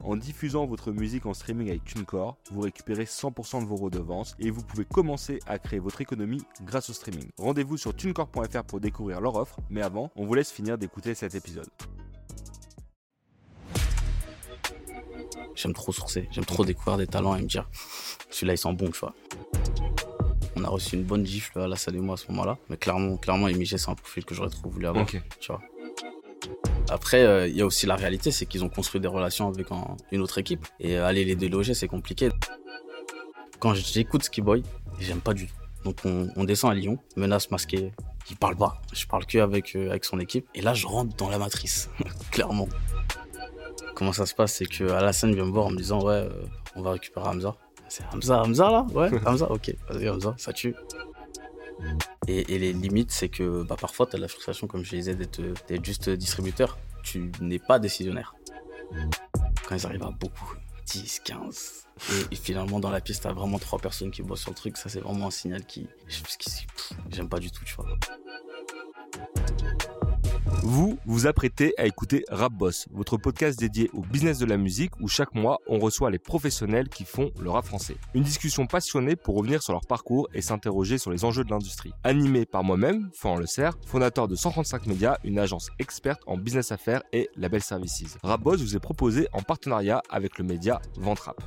en diffusant votre musique en streaming avec TuneCore, vous récupérez 100% de vos redevances et vous pouvez commencer à créer votre économie grâce au streaming. Rendez-vous sur tunecore.fr pour découvrir leur offre, mais avant, on vous laisse finir d'écouter cet épisode. J'aime trop sourcer, j'aime trop découvrir des talents et me dire, celui-là il sent bon, tu vois. On a reçu une bonne gifle à la salle et moi à ce moment-là, mais clairement, clairement, Emigé, c'est un profil que j'aurais trop voulu avoir, Ok. tu vois. Après, euh, il y a aussi la réalité, c'est qu'ils ont construit des relations avec un- une autre équipe. Et euh, aller les déloger, c'est compliqué. Quand j'écoute Ski Boy, j'aime pas du tout. Donc on, descend à Lyon, menace masquée, il parle pas. Je parle que avec, euh, son équipe. Et là, je rentre dans la matrice, clairement. Comment ça se passe C'est que Alassane vient me voir en me disant Ouais, on va récupérer Hamza. C'est Hamza, Hamza là? Ouais, Hamza, ok, vas-y Hamza, ça tue. Et, les limites, c'est que bah, parfois, tu as la frustration, comme je disais, d'être juste distributeur. Tu n'es pas décisionnaire. Quand ils arrivent à beaucoup, 10, 15. Et, finalement, dans la pièce, tu as vraiment trois personnes qui bossent sur le truc. Ça, c'est vraiment un signal qui. qui- J'aime pas du tout, tu vois. Vous vous apprêtez à écouter Rap Boss, votre podcast dédié au business de la musique où chaque mois on reçoit les professionnels qui font le rap français. Une discussion passionnée pour revenir sur leur parcours et s'interroger sur les enjeux de l'industrie. Animé par moi-même, Florent Le Cerf, fondateur de 135 Médias, une agence experte en business affaires et label services. Rap Boss vous est proposé en partenariat avec le média Ventrap.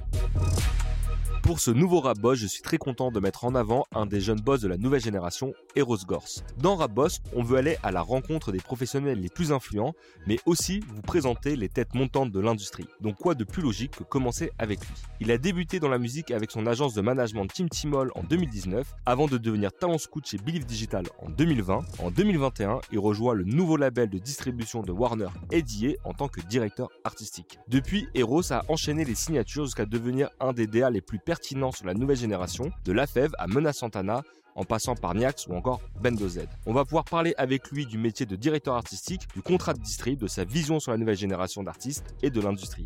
Pour ce nouveau Rap Boss, je suis très content de mettre en avant un des jeunes boss de la nouvelle génération, Eros Gors. Dans Rap Boss, on veut aller à la rencontre des professionnels les plus influents, mais aussi vous présenter les têtes montantes de l'industrie. Donc quoi de plus logique que commencer avec lui? Il a débuté dans la musique avec son agence de management Team Timol en 2019, avant de devenir talent scout chez Believe Digital en 2020. En 2021, il rejoint le nouveau label de distribution de Warner Eddie en tant que directeur artistique. Depuis, Eros a enchaîné les signatures jusqu'à devenir un des DA les plus pertinents sur la nouvelle génération, de La Fève à Mena Santana, en passant par Niax ou encore Bendo Z. On va pouvoir parler avec lui du métier de directeur artistique, du contrat de distrib, de sa vision sur la nouvelle génération d'artistes et de l'industrie.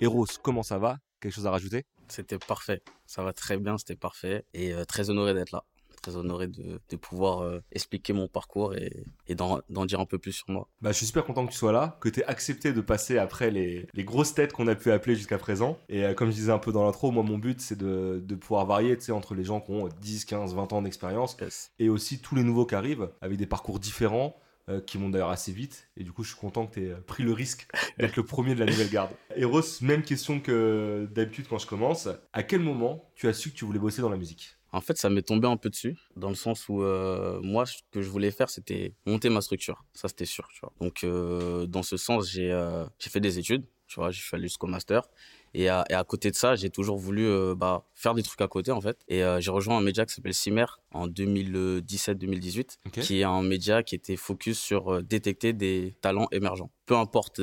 Eros, comment ça va? Quelque chose à rajouter? C'était parfait. Ça va très bien, c'était parfait. Et euh, très honoré d'être là. Très honoré de, de pouvoir euh, expliquer mon parcours et, et d'en dire un peu plus sur moi. Bah, je suis super content que tu sois là, que tu aies accepté de passer après les, les grosses têtes qu'on a pu appeler jusqu'à présent. Et euh, comme je disais un peu dans l'intro, moi, mon but, c'est de, de pouvoir varier entre les gens qui ont 10, 15, 20 ans d'expérience Yes. et aussi tous les nouveaux qui arrivent avec des parcours différents. euh, qui montent d'ailleurs assez vite et du coup je suis content que tu aies pris le risque d'être le premier de la nouvelle garde. Eros, même question que d'habitude quand je commence, à quel moment tu as su que tu voulais bosser dans la musique? En fait, ça m'est tombé un peu dessus, dans le sens où euh, moi, ce que je voulais faire, c'était monter ma structure. Ça, c'était sûr. Tu vois. Donc, euh, dans ce sens, j'ai euh, j'ai fait des études. Tu vois, je suis allé jusqu'au master. Et à, et à côté de ça, j'ai toujours voulu bah, faire des trucs à côté, en fait. Et j'ai rejoint un média qui s'appelle Cimer en 2017-2018, Ok. qui est un média qui était focus sur détecter des talents émergents. Peu importe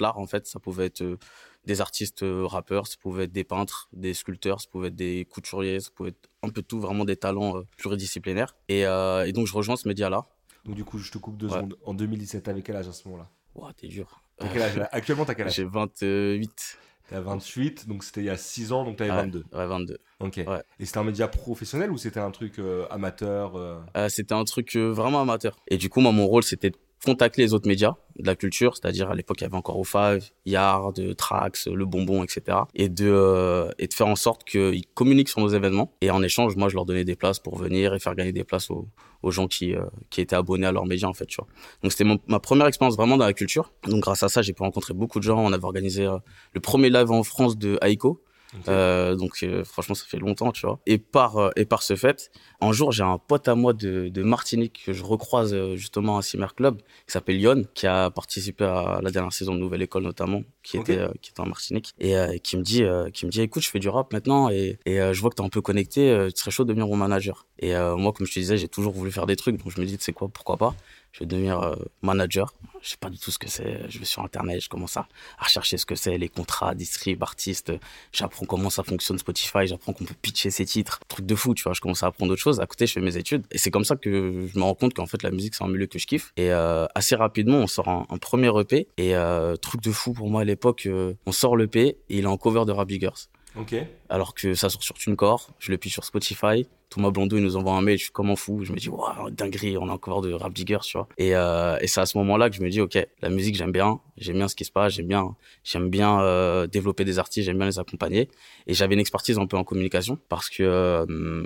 l'art, en fait, ça pouvait être des artistes euh, rappeurs, ça pouvait être des peintres, des sculpteurs, ça pouvait être des couturiers, ça pouvait être un peu tout, vraiment des talents euh, pluridisciplinaires. Et, euh, et donc, je rejoins ce média-là. Donc du coup je te coupe deux Ouais. secondes. En 2017, t'avais quel âge à ce moment-là? Ouah, t'es dur. T'as quel âge? Actuellement t'as quel âge? J'ai 28. T'as 28, donc c'était il y a 6 ans, donc t'avais Ouais, 22. Ouais, 22. Ok. Ouais. Et c'était un média professionnel ou c'était un truc euh, amateur euh? Euh, c'était un truc vraiment amateur. Et du coup, moi, mon rôle, c'était de contacter les autres médias de la culture, c'est-à-dire à l'époque, il y avait encore O5, Yard, Trax, Le Bonbon, etc. Et de, euh, et de faire en sorte qu'ils communiquent sur nos événements. Et en échange, moi, je leur donnais des places pour venir et faire gagner des places aux, gens qui, euh, qui étaient abonnés à leurs médias, en fait, tu vois. Donc, c'était ma première expérience vraiment dans la culture. Donc, grâce à ça, j'ai pu rencontrer beaucoup de gens. On avait organisé euh, le premier live en France de Aiko. Euh, donc euh, franchement ça fait longtemps tu vois. Et par euh, et par ce fait un jour j'ai un pote à moi de, de Martinique que je recroise justement à Cimer Club qui s'appelle Lyon qui a participé à la dernière saison de Nouvelle École notamment qui était qui était en Martinique et qui me dit qui me dit écoute je fais du rap maintenant et, et je vois que t'es un peu connecté tu serais chaud de devenir mon manager. Et moi, comme je te disais, j'ai toujours voulu faire des trucs. Donc je me dis, c'est quoi, pourquoi pas Je vais devenir euh, manager. Je sais pas du tout ce que c'est. Je vais sur Internet, je commence à, rechercher ce que c'est, les contrats, distrib, artistes. J'apprends comment ça fonctionne Spotify. J'apprends qu'on peut pitcher ses titres. Truc de fou, tu vois. Je commence à apprendre d'autres choses. À côté, je fais mes études. Et c'est comme ça que je me rends compte qu'en fait, la musique, c'est un milieu que je kiffe. Et euh, assez rapidement, on sort un, premier EP. Et euh, truc de fou pour moi à l'époque, on sort l'EP et il est en cover de Rap Biggers Ok. alors que ça sort sur TuneCore, je le sur Spotify. Thomas Blondeau, il nous envoie un mail, je suis comme un fou. Je me dis, waouh, dinguerie, on a encore de Rap Diggers, tu vois. Et, euh, et c'est à ce moment-là que je me dis, ok, la musique, j'aime bien, j'aime bien ce qui se passe, j'aime bien, j'aime bien euh, développer des artistes, j'aime bien les accompagner. Et j'avais une expertise un peu en communication parce que, euh,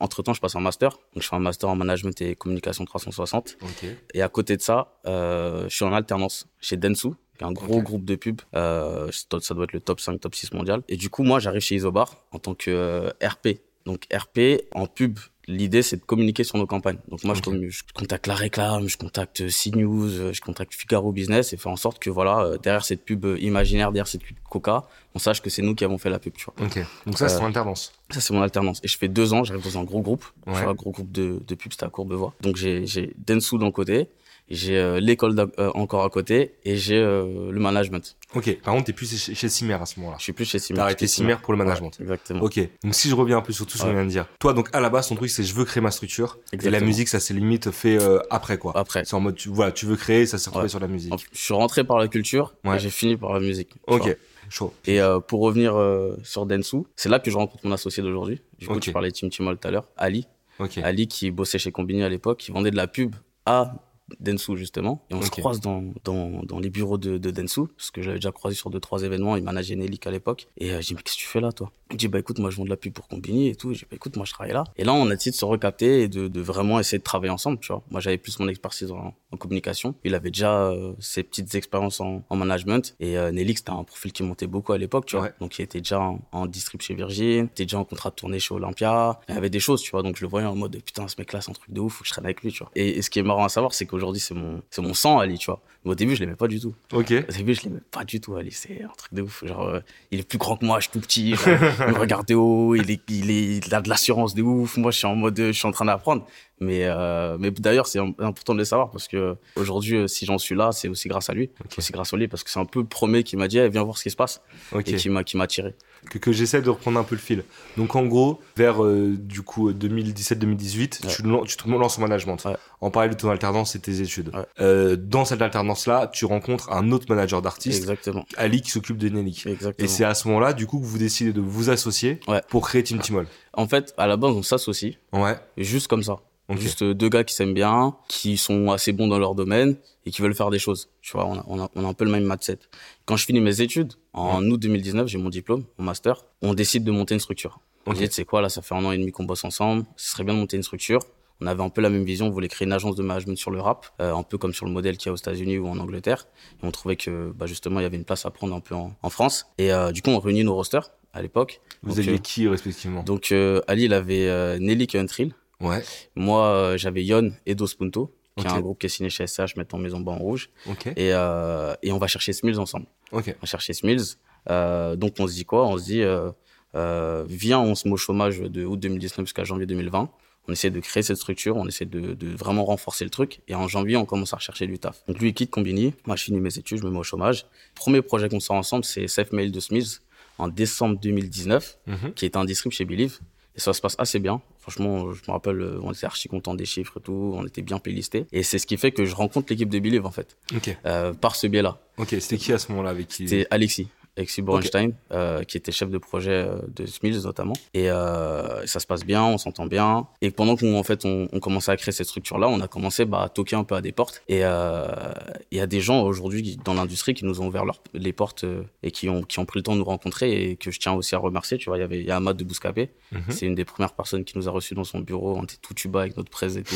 entre temps, je passe un master. Donc, je fais un master en management et communication 360. Ok. Et à côté de ça, euh, je suis en alternance chez Densu, un gros groupe de pub. Euh, ça doit être le top 5, top 6 mondial. Et du coup, moi, j'arrive chez Isobar en tant que euh, RP. Donc RP, en pub, l'idée, c'est de communiquer sur nos campagnes. Donc moi, je, contacte La Réclame, je contacte CNews, euh, je contacte Figaro Business et faire en sorte que, voilà, euh, derrière cette pub euh, imaginaire, derrière cette pub Coca, on sache que c'est nous qui avons fait la pub, tu vois. Ok. Donc ça, c'est Euh, ton alternance. Ça, c'est mon alternance. Et je fais deux ans, j'arrive dans un gros groupe. Ouais. Un gros groupe de, de pubs, c'était à Courbevoie. Donc, j'ai, j'ai Densu d'un côté, j'ai euh, l'école euh, encore à côté, et j'ai euh, le management. Ok. Par contre, t'es plus chez, Cimer à ce moment-là. Je suis plus chez Simer. T'as arrêté Cimer pour le management. Ouais, exactement. Ok. Donc si je reviens un peu sur tout ce qu'on Ouais. vient de dire. Toi, donc à la base, ton truc, c'est je veux créer ma structure. Et la Exactement. musique, ça c'est limite fait euh, après quoi. Après. C'est en mode, tu, voilà, tu veux créer, ça s'est retrouvé Ouais. sur la musique. Je suis rentré par la culture, et j'ai fini par la musique. vois. Ok. Chaud. Et euh, pour revenir euh, sur Densu, c'est là que je rencontre mon associé d'aujourd'hui. Du coup, Ok. tu parlais de Tim Timol tout à l'heure, Ali. Ok. Ali qui bossait chez Combini à l'époque, qui vendait de la pub à Densu justement. Et on se croise dans, dans, dans les bureaux de, de Densu, parce que j'avais déjà croisé sur deux, trois événements. Il manageait Nelik à l'époque. Et euh, j'ai dit, mais qu'est-ce que tu fais là, toi? Il dit, bah écoute, moi je vends de la pub pour Combini et tout. J'ai dit, bah écoute, moi je travaille là. Et là, on a décidé de se recapter et de, de vraiment essayer de travailler ensemble, tu vois. Moi j'avais plus mon expertise en, en communication. Il avait déjà euh, ses petites expériences en, en management. Et euh, Nelik, c'était un profil qui montait beaucoup à l'époque, tu vois. Ouais. Donc il était déjà en, en distrib chez Virgin, il était déjà en contrat de tournée chez Olympia. Il y avait des choses, tu vois. Donc je le voyais en mode, putain, ce mec-là, c'est un truc de ouf, faut que je traîne avec lui, tu vois. Et, et ce qui est marrant à savoir, c'est qu'aujourd'hui, c'est mon, c'est mon sang, Ali, tu vois. Mais au début, je l'aimais pas du tout. Ok. Au début, je l'aimais pas du tout, Ali. C'est un truc de ouf. Genre, euh, il est plus grand que moi, je suis tout petit. Genre, il me regarde de haut, il, est, il, est, il a de l'assurance de ouf. Moi, je suis en mode, euh, je suis en train d'apprendre. Mais, euh, mais d'ailleurs, c'est im- important de le savoir parce que aujourd'hui, si j'en suis là, c'est aussi grâce à lui. C'est aussi grâce à lui parce que c'est un peu le premier qui m'a dit, Eh, viens voir ce qui se passe Ok. et qui m'a, qui m'a tiré. Que, que j'essaie de reprendre un peu le fil. Donc en gros, vers euh, du coup 2017-2018, Ouais. tu, te lances en management. Ouais. En parallèle de ton alternance et tes études. Ouais. Euh, dans cette alternance-là, tu rencontres un autre manager d'artiste. Ali, qui s'occupe de Nelly. Exactement. Et c'est à ce moment-là, du coup, que vous décidez de vous associer pour créer Team Timol. En fait, à la base, on s'associe Ouais. juste comme ça. Juste euh, deux gars qui s'aiment bien, qui sont assez bons dans leur domaine et qui veulent faire des choses. Tu vois, on a, on a, on a un peu le même mindset. Quand je finis mes études, en août 2019, j'ai mon diplôme, mon master, on décide de monter une structure. On Ok. dit, c'est quoi, là, ça fait un an et demi qu'on bosse ensemble, ce serait bien de monter une structure. On avait un peu la même vision, on voulait créer une agence de management sur le rap, euh, un peu comme sur le modèle qu'il y a aux États-Unis ou en Angleterre. Et on trouvait que, bah, justement, il y avait une place à prendre un peu en, en France. Et euh, du coup, on réunit nos rosters à l'époque. Vous Donc, aviez euh, qui respectivement? Donc, euh, Ali, il avait euh, Nelly Untrill. Ouais. Moi, euh, j'avais Yon et Dos Punto, qui est un groupe qui est signé chez SH, maintenant Maison Bas en Rouge. Ok. Et, euh, et on va chercher Smills ensemble. Ok. On va chercher Smills. Euh, donc, on se dit quoi? On se dit, euh, euh, viens, on se met au chômage de août 2019 jusqu'à janvier 2020. On essaie de créer cette structure, on essaie de, de vraiment renforcer le truc. Et en janvier, on commence à rechercher du taf. Donc, lui, il quitte Combini. Moi, je finis mes études, je me mets au chômage. Premier projet qu'on sort ensemble, c'est Safe Mail de Smills en décembre 2019 Mhm. qui est un distrib chez Believe. Et ça se passe assez bien. Franchement, je me rappelle, euh, on était archi content des chiffres et tout. On était bien playlistés. Et c'est ce qui fait que je rencontre l'équipe de Believe, en fait, Ok. euh, par ce biais-là. Ok. C'était qui à ce moment-là avec qui C'était Alexis. Alexis Borenstein, euh, qui était chef de projet euh, de Smills notamment. Et euh, ça se passe bien, on s'entend bien. Et pendant qu'on en fait, on, on commençait à créer cette structure-là, on a commencé bah, à toquer un peu à des portes. Et il y a des gens aujourd'hui dans l'industrie qui nous ont ouvert leurs- les portes et qui ont, qui ont pris le temps de nous rencontrer et que je tiens aussi à remercier. Tu vois, il y avait il y a Ahmad de Bouscapé, Mhm. c'est une des premières personnes qui nous a reçus dans son bureau. On était tout tuba avec notre presse et tout.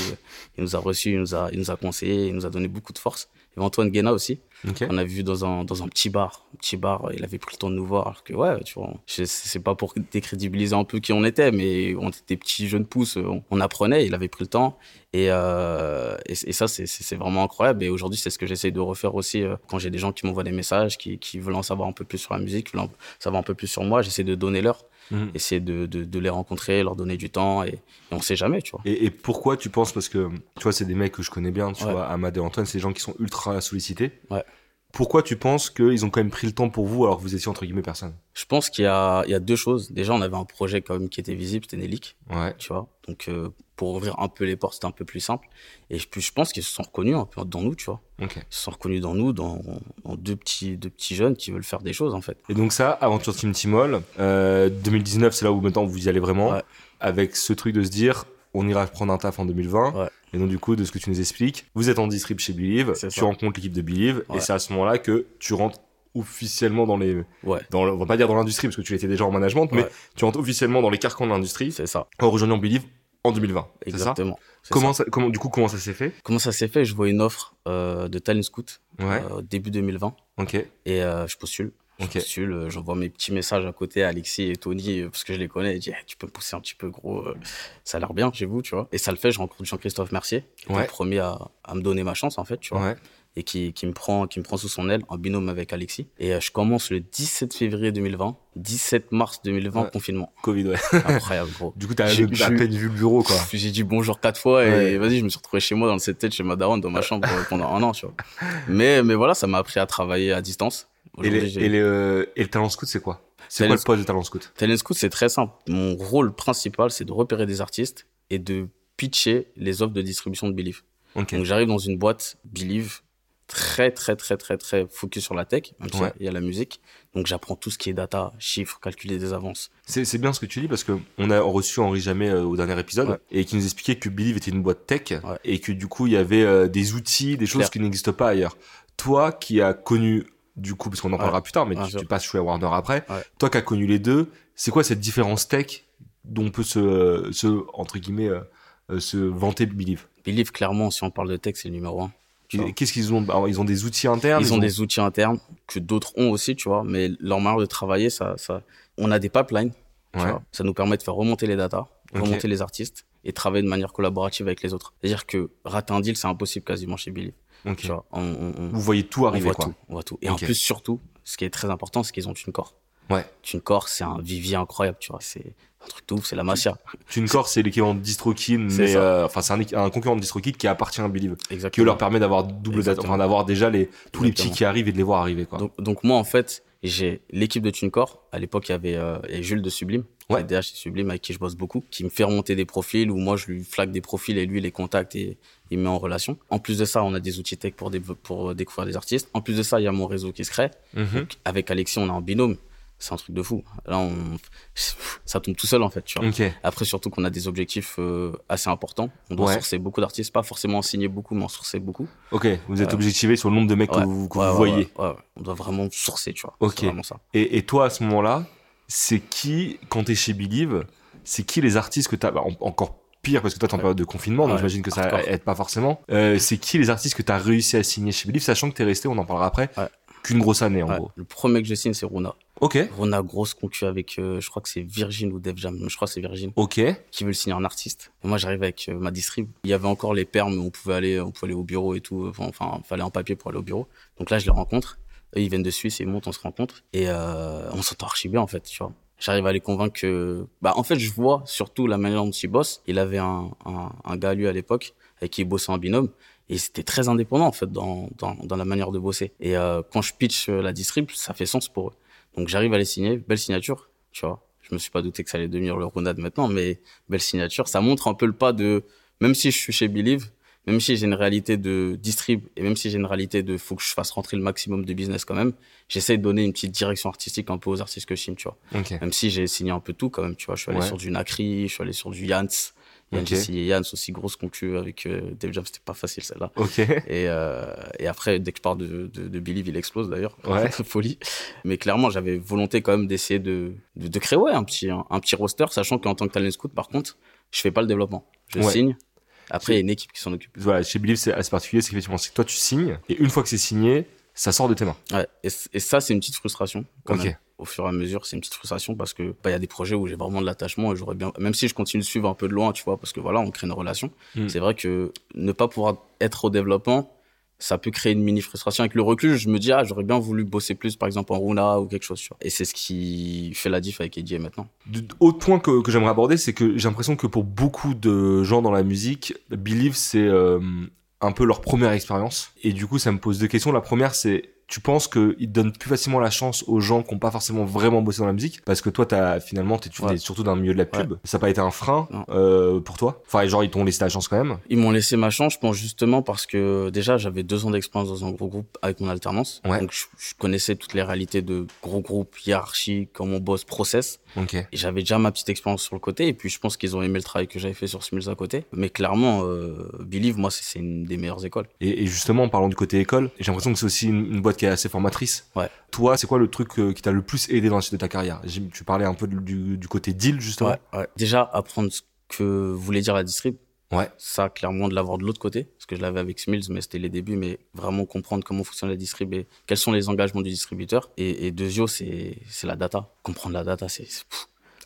Il nous a reçus, il nous a, il nous a conseillé, il nous a donné beaucoup de force. Il y avait Antoine Guéna aussi, On a vu dans un, dans un petit bar. Un petit bar, il avait pris le temps de nous voir. Alors que, ouais, tu vois, c'est pas pour décrédibiliser un peu qui on était, mais on était des petits jeunes pousses, on, on apprenait, il avait pris le temps. Et, euh, et, et ça, c'est- vraiment incroyable. Et aujourd'hui, c'est ce que j'essaye de refaire aussi euh, quand j'ai des gens qui m'envoient des messages, qui, qui veulent en savoir un peu plus sur la musique, qui veulent en savoir un peu plus sur moi. J'essaie de donner l'heure. Mhm. Essayer de, de, les rencontrer, leur donner du temps et, on sait jamais, tu vois. Et, pourquoi tu penses? Parce que, tu vois, c'est des mecs que je connais bien, tu vois, Amad et Antoine, c'est des gens qui sont ultra sollicités. Ouais. Pourquoi tu penses qu'ils ont quand même pris le temps pour vous alors que vous étiez entre guillemets personne? Je pense qu'il y a, il y a deux choses. Déjà, on avait un projet quand même qui était visible, c'était Nelik. Ouais. Tu vois. Donc, euh, pour ouvrir un peu les portes, c'était un peu plus simple. Et puis, je pense qu'ils se sont reconnus un peu dans nous, tu vois. Ok. Ils se sont reconnus dans nous, dans, deux, petits, deux petits jeunes qui veulent faire des choses, en fait. Et donc, ça, Aventure Team Timol, euh, 2019, c'est là où maintenant vous y allez vraiment. Ouais. Avec ce truc de se dire, on ira prendre un taf en 2020. Ouais. Et donc, du coup, de ce que tu nous expliques, vous êtes en distrib chez Believe, tu rencontres l'équipe de Believe, et c'est à ce moment-là que tu rentres officiellement dans les. Ouais. Dans on va pas dire dans l'industrie, parce que tu étais déjà en management, mais tu rentres officiellement dans les carcans de l'industrie. C'est ça. En rejoignant Believe en 2020. Exactement. Ça comment, ça. comment, du coup, comment ça s'est fait? Comment ça s'est fait? Je vois une offre euh, de Talent Scout euh, début 2020. Ok. Et euh, je postule. Je okay. postule, euh, j'envoie mes petits messages à côté à Alexis et Tony euh, parce que je les connais. Je dis, tu peux me pousser un petit peu gros, euh, ça a l'air bien chez vous, tu vois. Et ça le fait, je rencontre Jean-Christophe Mercier, qui est le premier à, à, me donner ma chance en fait, tu vois. Ouais. Et qui, qui, me prend, qui me prend sous son aile en binôme avec Alexis. Et je commence le 17 février 2020, 17 mars 2020, confinement. Covid, ouais. Incroyable, gros. du coup, t'as à peine vu le bureau, quoi. J'ai dit bonjour quatre fois et vas-y, je me suis retrouvé chez moi dans le 7 tête chez ma daronne, dans ma chambre pendant un an, tu vois. Mais, mais voilà, ça m'a appris à travailler à distance. Et, les, et, les, euh, et, le talent scout, c'est quoi? C'est quoi le poste de talent scout? Talent scout, c'est très simple. Mon rôle principal, c'est de repérer des artistes et de pitcher les offres de distribution de Believe. Okay. Donc j'arrive dans une boîte Believe très très très très très focus sur la tech, même ouais. il y a la musique. Donc j'apprends tout ce qui est data, chiffres, calculer des avances. C'est bien ce que tu dis parce que on a reçu Henri Jamais euh, au dernier épisode ouais. et qui nous expliquait que Believe était une boîte tech ouais. et que du coup il y avait euh, des outils, des choses Claire. qui n'existent pas ailleurs. Toi qui as connu du coup, parce qu'on en parlera ouais. plus tard, mais tu, tu, passes chez Warner après. Ouais. Toi qui as connu les deux, c'est quoi cette différence tech dont on peut se, se entre guillemets, euh, se vanter Believe? Believe, clairement, si on parle de tech, c'est le numéro un. Qu'est-ce qu'ils ont Alors, Ils ont des outils internes Ils, ont, ont, des outils internes que d'autres ont aussi, tu vois, mais leur manière de travailler, ça, ça... on a des pipelines, tu vois, ça nous permet de faire remonter les datas, remonter les artistes et travailler de manière collaborative avec les autres. C'est-à-dire que rater un deal, c'est impossible quasiment chez Believe. Okay. Tu vois, on, on, Vous voyez tout arriver, on voit quoi. Tout, on voit tout. Et okay. en plus, surtout, ce qui est très important, c'est qu'ils ont une corps. Ouais. TuneCore, c'est un vivier incroyable, tu vois. C'est un truc de ouf, c'est la mafia. TuneCore, c'est l'équivalent de DistroKid, mais euh, enfin, c'est un, un, concurrent de DistroKid qui appartient à Believe. Exactement. Qui leur permet d'avoir double data, enfin, d'avoir déjà les, tous Exactement. les petits qui arrivent et de les voir arriver, quoi. Donc, donc moi, en fait, j'ai l'équipe de TuneCore. À l'époque, il y avait euh, Jules de Sublime, ouais. DH Sublime, avec qui je bosse beaucoup, qui me fait remonter des profils où moi, je lui flague des profils et lui les contacte et il me met en relation. En plus de ça, on a des outils tech pour, pour découvrir des artistes. En plus de ça, il y a mon réseau qui se crée. Mm -hmm. donc, avec Alexis, on est en binôme c'est un truc de fou. Là, on... ça tombe tout seul en fait. Tu vois. Okay. Après, surtout qu'on a des objectifs euh, assez importants. On doit ouais. sourcer beaucoup d'artistes, pas forcément en signer beaucoup, mais en sourcer beaucoup. Ok, vous êtes euh... objectivé sur le nombre de mecs ouais. que vous, que ouais, vous voyez. on doit vraiment sourcer, tu vois. Ok. Vraiment ça. Et, et, toi, à ce moment-là, c'est qui, quand t'es chez Believe, c'est qui les artistes que t'as, bah, encore pire parce que toi t'es en période de confinement donc j'imagine que ça aide pas forcément euh, c'est qui les artistes que t'as réussi à signer chez Believe sachant que t'es resté on en parlera après qu'une grosse année en gros le premier que je signe c'est Runa Ok. Rona, grosse concu avec, euh, je crois que c'est Virgin ou Def Jam, je crois que c'est Virgin. Ok. Qui veut le signer en artiste. Et moi, j'arrive avec euh, ma distrib. Il y avait encore les permes, on pouvait aller, on pouvait aller au bureau et tout. Enfin, fallait en papier pour aller au bureau. Donc là, je les rencontre. Eux, ils viennent de Suisse, ils montent, on se rencontre. Et euh, on s'entend archi bien, en fait, tu vois. J'arrive à les convaincre que, bah, en fait, je vois surtout la manière dont ils bossent. Il avait un, un, un gars, lui, à l'époque, avec qui il bossait en binôme. Et c'était très indépendant, en fait, dans, dans, dans la manière de bosser. Et euh, quand je pitch la distrib, ça fait sens pour eux. Donc j'arrive à les signer, belle signature, tu vois. Je me suis pas douté que ça allait devenir le Ronald maintenant, mais belle signature. Ça montre un peu le pas de, même si je suis chez Believe, même si j'ai une réalité de distrib et même si j'ai une réalité de faut que je fasse rentrer le maximum de business quand même, j'essaie de donner une petite direction artistique un peu aux artistes que je signe, tu vois. Okay. Même si j'ai signé un peu tout quand même, tu vois. Je suis allé ouais. sur du Nacri, je suis allé sur du Yans. Yann, okay. j'ai signé Yann, aussi grosse concu avec euh, Dave Jam, c'était pas facile celle-là. Ok. Et, euh, et après, dès que je parle de, de, de Believe, il explose d'ailleurs. Ouais. Folie. Mais clairement, j'avais volonté quand même d'essayer de, de, de, créer ouais, un, petit, un, un petit roster, sachant qu'en tant que talent scout, par contre, je fais pas le développement. Je ouais. signe. Après, il y a une équipe qui s'en occupe. Voilà, chez Believe, c'est assez particulier, c'est qu'effectivement, c'est que toi, tu signes, et une fois que c'est signé, ça sort de tes mains. Ouais. Et, et ça, c'est une petite frustration. Quand. Même au fur et à mesure, c'est une petite frustration parce que il bah, y a des projets où j'ai vraiment de l'attachement et j'aurais bien, même si je continue de suivre un peu de loin, tu vois, parce que voilà, on crée une relation. Mm. C'est vrai que ne pas pouvoir être au développement, ça peut créer une mini frustration. Avec le recul, je me dis, ah, j'aurais bien voulu bosser plus, par exemple, en Runa ou quelque chose. Et c'est ce qui fait la diff avec Eddie maintenant. Autre point que, que j'aimerais aborder, c'est que j'ai l'impression que pour beaucoup de gens dans la musique, Believe, c'est euh, un peu leur première expérience. Et du coup, ça me pose deux questions. La première, c'est tu penses qu'ils donnent plus facilement la chance aux gens qui n'ont pas forcément vraiment bossé dans la musique parce que toi t'as finalement t'es ouais. surtout dans le milieu de la pub. Ça n'a pas été un frein euh, pour toi? Enfin genre ils t'ont laissé la chance quand même. Ils m'ont laissé ma chance je pense justement parce que déjà j'avais deux ans d'expérience dans un gros groupe avec mon alternance. Donc je, je, connaissais toutes les réalités de gros groupes hiérarchie comment on bosse process. Okay. et j'avais déjà ma petite expérience sur le côté. Et puis je pense qu'ils ont aimé le travail que j'avais fait sur Smills à côté. Mais clairement euh, Believe moi c'est une des meilleures écoles. Et, et, justement en parlant du côté école j'ai l'impression que c'est aussi une, une boîte qui est assez formatrice. Ouais. Toi, c'est quoi le truc euh, qui t'a le plus aidé dans la suite de ta carrière? Tu parlais un peu du, du côté deal, justement. Ouais, ouais. Déjà, apprendre ce que voulait dire la distrib. Ouais. Ça, clairement, de l'avoir de l'autre côté. Parce que je l'avais avec Smills, mais c'était les débuts. Mais vraiment comprendre comment fonctionne la distrib et quels sont les engagements du distributeur. Et, et Deuxio, c'est la data. Comprendre la data, c'est.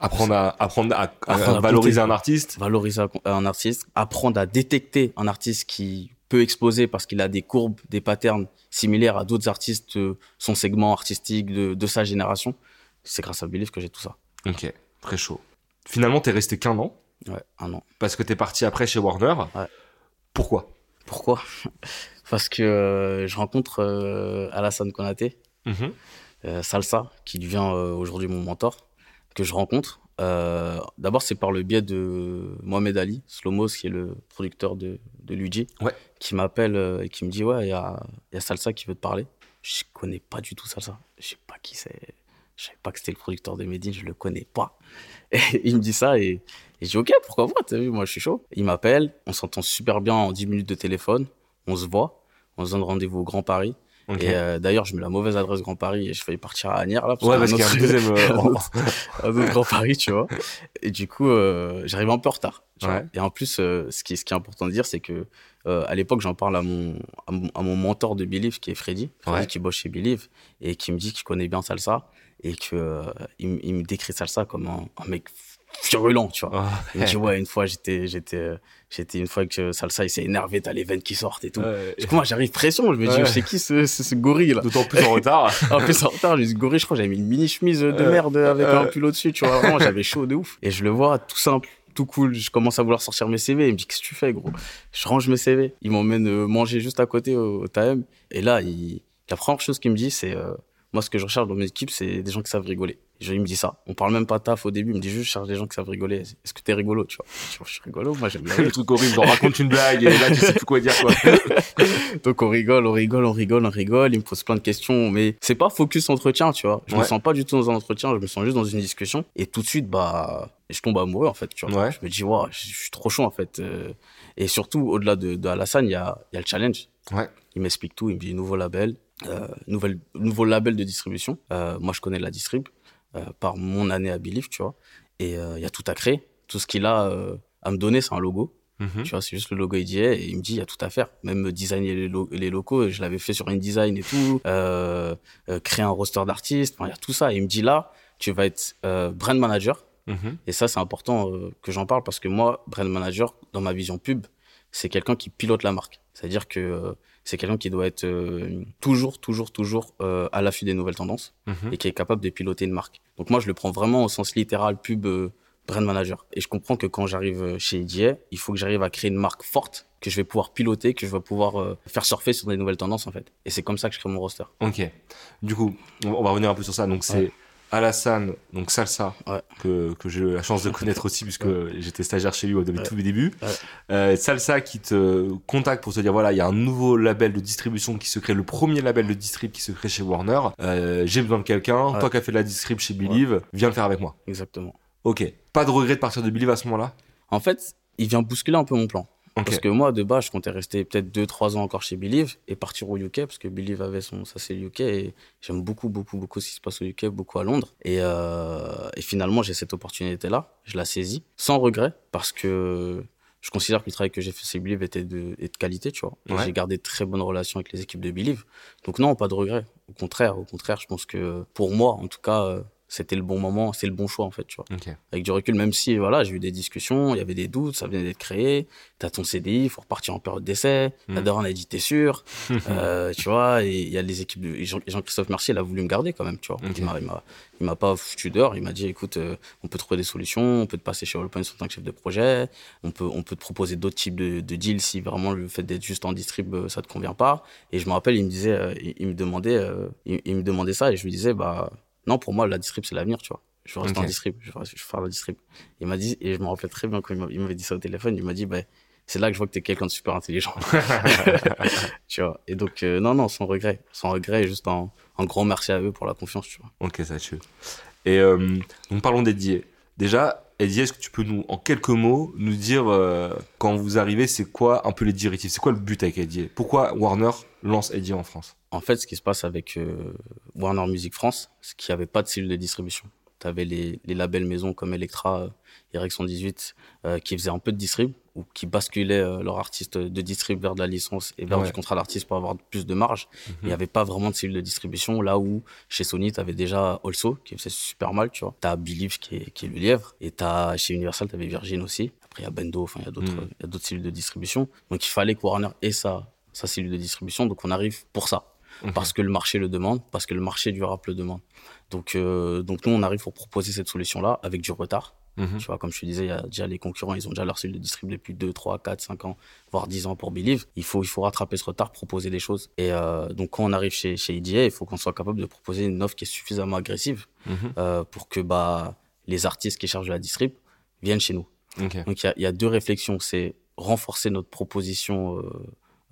Apprendre à, apprendre à, à, apprendre à valoriser un artiste. Valoriser un artiste. Apprendre à détecter un artiste qui peut exploser parce qu'il a des courbes, des patterns similaires à d'autres artistes de son segment artistique, de, de sa génération. C'est grâce à Believe que j'ai tout ça. Ok, très chaud. Finalement, t'es resté qu'un an. Ouais, un an. Parce que t'es parti après chez Warner. Ouais. Pourquoi? Pourquoi? Parce que euh, je rencontre euh, Alassane Konaté, mm -hmm. euh, Salsa, qui devient euh, aujourd'hui mon mentor, que je rencontre. Euh, D'abord, c'est par le biais de Mohamed Ali, Slomos, qui est le producteur de, de Luigi, ouais. Qui m'appelle euh, et qui me dit Ouais, il y a, y a Salsa qui veut te parler. Je connais pas du tout Salsa. Je sais pas qui c'est. Je savais pas que c'était le producteur de Medine, je le connais pas. Et il me dit ça et, et je dis Ok, pourquoi pas T'as vu, moi je suis chaud. Il m'appelle, on s'entend super bien en 10 minutes de téléphone, on se voit, on se donne rendez-vous au Grand Paris. Okay. Et euh, d'ailleurs, je mets la mauvaise adresse Grand Paris et je failli partir à Agnières là. Parce ouais, parce qu'il y a un deuxième. Euh... un, autre, Grand Paris, tu vois. Et du coup, euh, j'arrive un peu en retard. Ouais. Et en plus, euh, ce, qui, ce qui est important de dire, c'est que à l'époque, j'en parle à mon, à mon, à mon mentor de Believe, qui est Freddy, Freddy ouais. qui bosse chez Believe, et qui me dit qu'il connaît bien Salsa et que il, il, me décrit Salsa comme un, un mec virulent, tu vois. Oh, il me dit ouais, une fois j'étais j'étais j'étais une fois que Salsa il s'est énervé, t'as les veines qui sortent et tout. Ouais. Du coup moi j'arrive pression, je me dis c'est qui ce, ce, ce, gorille là? D'autant plus en retard. en plus en retard, je dis gorille, je crois j'avais mis une mini chemise de merde avec un pull au-dessus, tu vois. Vraiment j'avais chaud de ouf. Et je le vois tout simple tout cool. Je commence à vouloir sortir mes CV. Il me dit, qu'est-ce que tu fais, gros? Je range mes CV. Il m'emmène euh, manger juste à côté au, au TAM. Et là, il... la première chose qu'il me dit, c'est euh, moi, ce que je recherche dans mes équipes, c'est des gens qui savent rigoler. Je, il me dit ça. On parle même pas taf au début. Il me dit juste, je cherche des gens qui savent rigoler. Est-ce que t'es rigolo, tu vois? Je, je suis rigolo. Moi, j'aime bien. le truc horrible. On raconte une blague et là, tu sais plus quoi dire, quoi. Donc, on rigole, on rigole, on rigole, on rigole. Il me pose plein de questions, mais c'est pas focus entretien, tu vois. Je ouais. me sens pas du tout dans un entretien. Je me sens juste dans une discussion. Et tout de suite, bah, je tombe amoureux, en fait, tu vois. Ouais. Je me dis, waouh, je suis trop chaud, en fait. Euh, et surtout, au-delà de, de Alassane, il y a, y a le challenge. Ouais. Il m'explique tout. Il me dit, nouveau label, euh, nouvelle, nouveau label de distribution. Euh, moi, je connais la distrib par mon année à Believe, tu vois. Et il y a tout à créer. Tout ce qu'il a à me donner, c'est un logo. -hmm. Tu vois, c'est juste le logo IDA et il me dit, il y a tout à faire. Même designer les, lo les locaux, je l'avais fait sur InDesign et tout. créer un roster d'artistes, il y a tout ça. Et il me dit, là, tu vas être brand manager. -hmm. Et ça, c'est important que j'en parle parce que moi, brand manager, dans ma vision pub, c'est quelqu'un qui pilote la marque. C'est-à-dire que euh, c'est quelqu'un qui doit être euh, toujours, toujours, toujours euh, à l'affût des nouvelles tendances -hmm. et qui est capable de piloter une marque. Donc moi, je le prends vraiment au sens littéral pub brand manager. Et je comprends que quand j'arrive chez EDA, il faut que j'arrive à créer une marque forte que je vais pouvoir piloter, que je vais pouvoir faire surfer sur des nouvelles tendances en fait. Et c'est comme ça que je crée mon roster. Ok. Du coup, on va revenir un peu sur ça. Donc c'est ouais. Alassane, donc Salsa, ouais. que, que j'ai eu la chance de connaître aussi, puisque ouais. j'étais stagiaire chez lui au ouais. tous mes débuts. Euh, Salsa qui te contacte pour te dire voilà, il y a un nouveau label de distribution qui se crée, le premier label de distrib qui se crée chez Warner. Euh, j'ai besoin de quelqu'un, toi qui as fait de la distrib chez Believe, viens le faire avec moi. Exactement. Ok. Pas de regret de partir de Believe à ce moment-là? En fait, il vient bousculer un peu mon plan. Okay. Parce que moi, de base, je comptais rester peut-être 2-3 ans encore chez Believe et partir au UK, parce que Believe avait son. Ça, c'est le UK. Et j'aime beaucoup, beaucoup, beaucoup ce qui se passe au UK, beaucoup à Londres. Et, euh, et finalement, j'ai cette opportunité-là. Je la saisis, sans regret, parce que je considère que le travail que j'ai fait chez Believe était de, de qualité, tu vois. Ouais. J'ai gardé de très bonnes relations avec les équipes de Believe. Donc, non, pas de regret. Au contraire, au contraire, je pense que pour moi, en tout cas, c'était le bon moment, c'est le bon choix en fait, tu vois. Ok. Avec du recul, même si voilà, j'ai eu des discussions, il y avait des doutes, ça venait d'être créé, t'as ton CDI, il faut repartir en période d'essai, Mm. la Doran a dit t'es sûr, euh, tu vois, et il y a les équipes de Jean- Jean-Christophe Mercier, il a voulu me garder quand même, tu vois. Ok. Il m'a- il m'a il m'a pas foutu dehors, il m'a dit écoute, euh, on peut trouver des solutions, on peut te passer chez Allpoints en tant que chef de projet, on peut, on peut te proposer d'autres types de, de deals si vraiment le fait d'être juste en distrib, euh, ça te convient pas. Et je me rappelle, il me disait, euh, il, il me demandait, il, il me demandait ça et je lui disais, bah, non, pour moi, la distrib, c'est l'avenir, tu vois. Je veux rester Ok. en distrib, je veux faire la distrib. Il m'a dit, et je me rappelle très bien quand il m'a- il m'avait dit ça au téléphone, il m'a dit, bah, c'est là que je vois que t'es quelqu'un de super intelligent. tu vois. Et donc, euh, non, non, sans regret. Sans regret, et juste un, un grand merci à eux pour la confiance, tu vois. Ok, ça tue. Et euh, donc parlons d'Eddie. Déjà, Eddie, est-ce que tu peux nous, en quelques mots, nous dire euh, quand vous arrivez, c'est quoi un peu les directifs C'est quoi le but avec Eddie? Pourquoi Warner lance Eddie en France? En fait, ce qui se passe avec euh, Warner Music France, c'est qu'il n'y avait pas de cellule de distribution. Tu avais les, les labels maison comme Electra et Rec 118 euh, qui faisaient un peu de distrib ou qui basculaient euh, leurs artistes de distrib vers de la licence et vers Ouais. du contrat d'artiste pour avoir plus de marge. Il n'y avait pas vraiment de cellule de distribution là où chez Sony, tu avais déjà Also qui faisait super mal, tu vois. Tu as Believe qui est, qui est le lièvre et t'as, chez Universal, tu avais Virgin aussi. Après, il y a Bendo, enfin, il y a d'autres Mhm. a d'autres cellules de distribution. Donc, il fallait que Warner ait sa, sa cellule de distribution. Donc, on arrive pour ça Ok. parce que le marché le demande, parce que le marché du rap le demande. Donc, euh, donc nous, on arrive pour proposer cette solution-là avec du retard. Mhm. Tu vois, comme je te disais, il y a déjà les concurrents, ils ont déjà leur cellule de distrib depuis 2, 3, 4, 5 ans, voire 10 ans pour Believe. Il faut, il faut rattraper ce retard, proposer des choses. Et euh, donc, quand on arrive chez, chez EDA, il faut qu'on soit capable de proposer une offre qui est suffisamment agressive Mhm. euh, pour que bah, les artistes qui chargent de la distrib viennent chez nous. Donc il y a, y a deux réflexions, c'est renforcer notre proposition euh,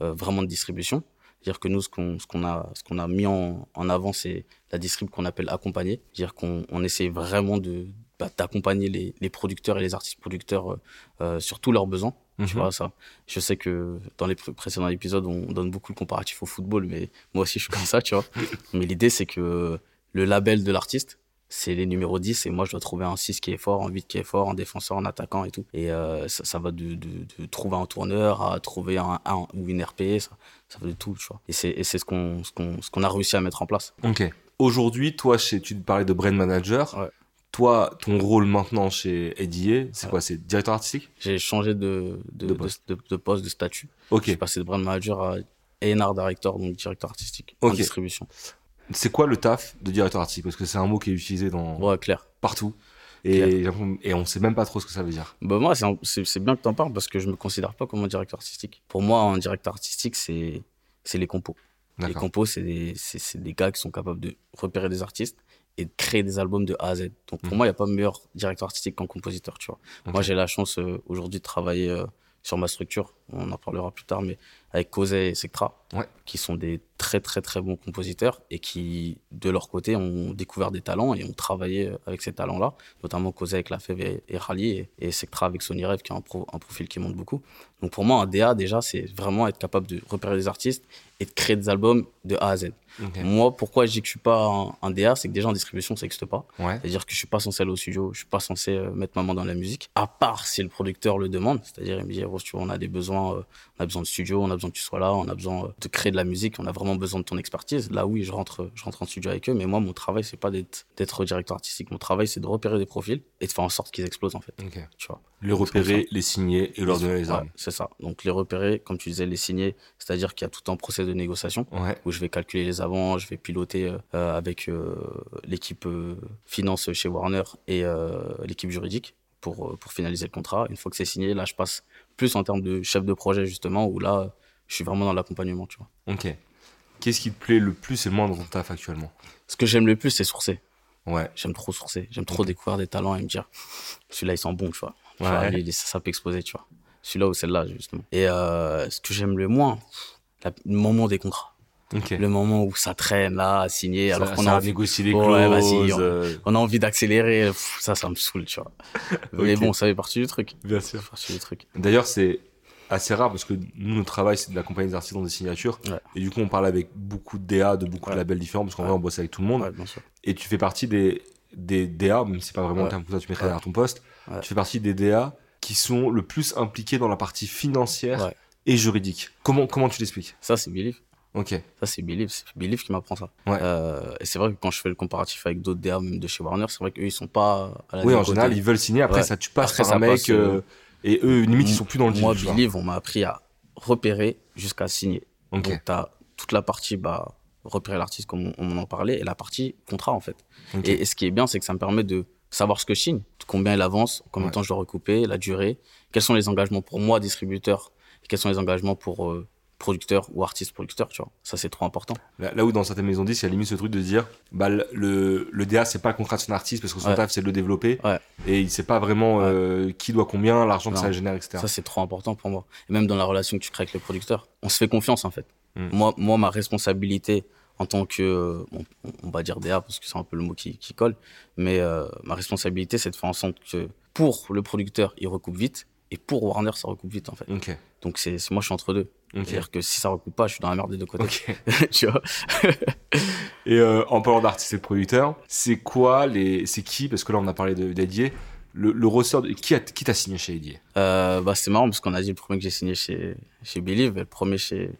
euh, vraiment de distribution. C'est-à-dire que nous, ce qu'on a, a mis en, en avant, c'est la distrib qu'on appelle accompagner. C'est-à-dire qu'on on essaie vraiment de bah, d'accompagner les, les producteurs et les artistes producteurs euh, euh, sur tous leurs besoins. Mhm. Tu vois ça. Je sais que dans les pré- précédents épisodes, on donne beaucoup le comparatif au football, mais moi aussi je suis comme ça, tu vois. mais l'idée, c'est que le label de l'artiste, c'est les numéros 10 et moi je dois trouver un 6 qui est fort, un 8 qui est fort, un défenseur, un attaquant et tout. Et euh, ça, ça va de, de, de trouver un tourneur à trouver un 1 ou une RP, ça, ça va de tout, tu vois. Et c'est et c'est ce qu'on ce qu'on ce qu'on a réussi à mettre en place. Ok. Aujourd'hui, toi, chez, tu parlais de brand manager. Ouais. Toi, ton rôle maintenant chez Eddie, c'est Ouais. quoi? C'est directeur artistique? J'ai changé de, de, poste. de- de poste, de statut. Ok. J'ai passé de brand manager à A&R director, donc directeur artistique en distribution. C'est quoi le taf de directeur artistique? Parce que c'est un mot qui est utilisé dans Ouais, clair. partout. Et, et on sait même pas trop ce que ça veut dire. Bah moi, c'est bien que tu en parles parce que je me considère pas comme un directeur artistique. Pour moi, un directeur artistique, c'est les compos. Les compos, c'est des, des gars qui sont capables de repérer des artistes et de créer des albums de A à Z. Donc pour Mhm. moi, il n'y a pas meilleur directeur artistique qu'un compositeur, tu vois. Moi, j'ai la chance euh, aujourd'hui de travailler euh, sur ma structure. On en parlera plus tard, mais avec Cosé et Sectra, Ouais. qui sont des très très très bons compositeurs et qui, de leur côté, ont découvert des talents et ont travaillé euh, avec ces talents-là, notamment Cosé avec La Fève et, et Rally et, et Sectra avec Sony Rêve, qui a un, pro- un profil qui monte beaucoup. Donc pour moi, un DA, déjà, c'est vraiment être capable de repérer des artistes et de créer des albums de A à Z. Moi, pourquoi je dis que je suis pas un, un DA, c'est que déjà en distribution, ça n'existe pas. Ouais. C'est-à-dire que je suis pas censé aller au studio, je suis pas censé euh, mettre ma main dans la musique, à part si le producteur le demande. C'est-à-dire, il me dit, tu vois, on a des besoins, euh, on a besoin de studio, on a besoin que tu sois là, on a besoin euh, de créer de la musique, on a vraiment besoin de ton expertise. Là, oui, je rentre, je rentre en studio avec eux, mais moi, mon travail, c'est pas d'être, directeur artistique. Mon travail, c'est de repérer des profils et de faire en sorte qu'ils explosent, en fait. Tu vois. Les repérer, les signer et leur donner les Ouais, armes. c'est ça. Donc, les repérer, comme tu disais, les signer, c'est-à-dire qu'il y a tout un procès de négociation Ouais. où je vais calculer les avants, je vais piloter euh, avec euh, l'équipe euh, finance chez Warner et l'équipe juridique pour, pour finaliser le contrat. Une fois que c'est signé, là, je passe plus en termes de chef de projet, justement, où là, je suis vraiment dans l'accompagnement, tu vois. Ok. Qu'est-ce qui te plaît le plus et le moins dans ton taf actuellement? Ce que j'aime le plus, c'est sourcer. Ouais. J'aime trop sourcer. J'aime trop découvrir des talents et me dire, celui-là, il sent bon, tu vois. Tu lui, ça, ça peut exploser, tu vois. Celui-là ou celle-là, justement. Et euh, ce que j'aime le moins, le moment des contrats. Le moment où ça traîne là, à signer, alors qu'on a envie négocié les Ouais, clauses. vas-y, on- euh, on a envie d'accélérer, ça, ça me saoule, tu vois. Mais bon, ça fait partie du truc. Bien Ça sûr. fait partie du truc. D'ailleurs, c'est assez rare parce que nous, notre travail, c'est d'accompagner les artistes dans des signatures. Ouais. Et du coup, on parle avec beaucoup de DA, de beaucoup de Ouais. labels différents parce qu'en Ouais. vrai, on bosse avec tout le monde. Ouais. Et tu fais partie des, des DA, même si c'est pas vraiment le Ouais. terme que toi tu mettrais Ouais. derrière ton poste. Ouais. Tu fais partie des DA qui sont le plus impliqués dans la partie financière Ouais. Et juridique. Comment, comment tu l'expliques? Ça, c'est Believe. Ok. Ça, c'est Believe. C'est Believe qui m'apprend ça. Ouais. Euh, et c'est vrai que quand je fais le comparatif avec d'autres DA, même de chez Warner, c'est vrai qu'eux, ils sont pas à la Oui, en général, ils veulent signer. Après, Ouais. ça, tu passes Après, par un mec. passe, euh, euh, et eux, limite, ils sont plus dans le deal. Moi. Believe, on m'a appris à repérer jusqu'à signer. Ok. Donc, tu as toute la partie bah, repérer l'artiste, comme on, on en parlait, et la partie contrat, en fait. Ok. Et, et ce qui est bien, c'est que ça me permet de savoir ce que je signe, combien il avance, combien de Ouais. temps je dois recouper, la durée, quels sont les engagements pour moi, distributeur, quels sont les engagements pour euh, producteur ou artiste producteur, tu vois? Ça, c'est trop important. Là, là où dans certaines maisons 10, il y a limite ce truc de dire bah, le- le, DA, c'est pas le contrat de son artiste parce que son Ouais. taf, c'est de le développer. Ouais. Et il sait pas vraiment euh, qui doit combien, l'argent que ça génère, etc. Ça, c'est trop important pour moi. Et même dans la relation que tu crées avec le producteur, on se fait confiance, en fait. Mm. Moi, moi, ma responsabilité en tant que, euh, bon, on va dire DA, parce que c'est un peu le mot qui, qui colle, mais euh, ma responsabilité, c'est de faire en sorte que pour le producteur, il recoupe vite, et pour Warner, ça recoupe vite, en fait. Donc, c'est moi, je suis entre deux. C'est-à-dire que si ça recoupe pas, je suis dans la merde des deux côtés. Tu vois Et euh, en parlant d'artistes et de producteurs, c'est quoi les, c'est qui Parce que là, on a parlé d'Edier. Le, le ressort, de, qui a- qui t'a signé chez Edier Euh, bah, c'est marrant parce qu'on a dit le premier que j'ai signé chez, chez Believe, le premier chez,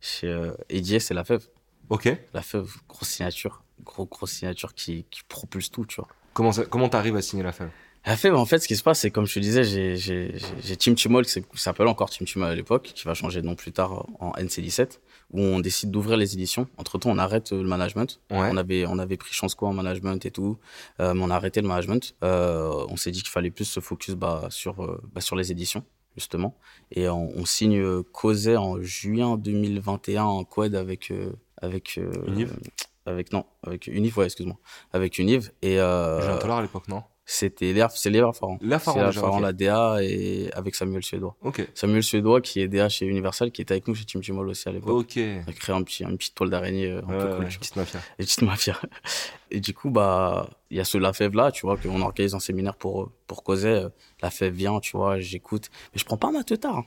chez euh, Edier, c'est la Fève. Ok. La Fève, grosse signature. Gros, grosse signature qui, qui propulse tout, tu vois. Comment ça- comment t'arrives à signer la femme La Fève, en fait, ce qui se passe, c'est comme je te disais, j'ai, j'ai, j'ai- j'ai Team Tumol, qui s'appelle- encore Team Tumol à l'époque, qui va changer de nom plus tard en NC17, où on décide d'ouvrir les éditions. Entre temps, on arrête euh, le management. Ouais. On avait, on avait pris Chance Co en management et tout, euh, mais on a arrêté le management. Euh, on s'est dit qu'il fallait plus se focus bah, sur, euh, bah, sur les éditions, justement. Et on, on signe euh, Causet en juin 2021 en quad avec, euh, avec, euh, Univ? avec, non, avec Univ, ouais, excuse-moi, avec Univ. Et, euh, J'ai un à l'époque, non? C'était Léa, c'est Léa Farran. Farran, déjà, Farran, ok. la DA, et avec Samuel Suédois. Ok. Samuel Suédois, qui est DA chez Universal, qui était avec nous chez Team Tumol aussi à l'époque. Ok. On a créé un petit, un petit toile d'araignée euh, un Ouais, peu ouais, cool, tu vois petite mafia. les petites mafias. Et du coup, bah, il y a ce La Fève là, tu vois, qu'on organise un séminaire pour, pour causer. La Fève vient, tu vois, j'écoute. Mais je prends pas ma teutard. hein.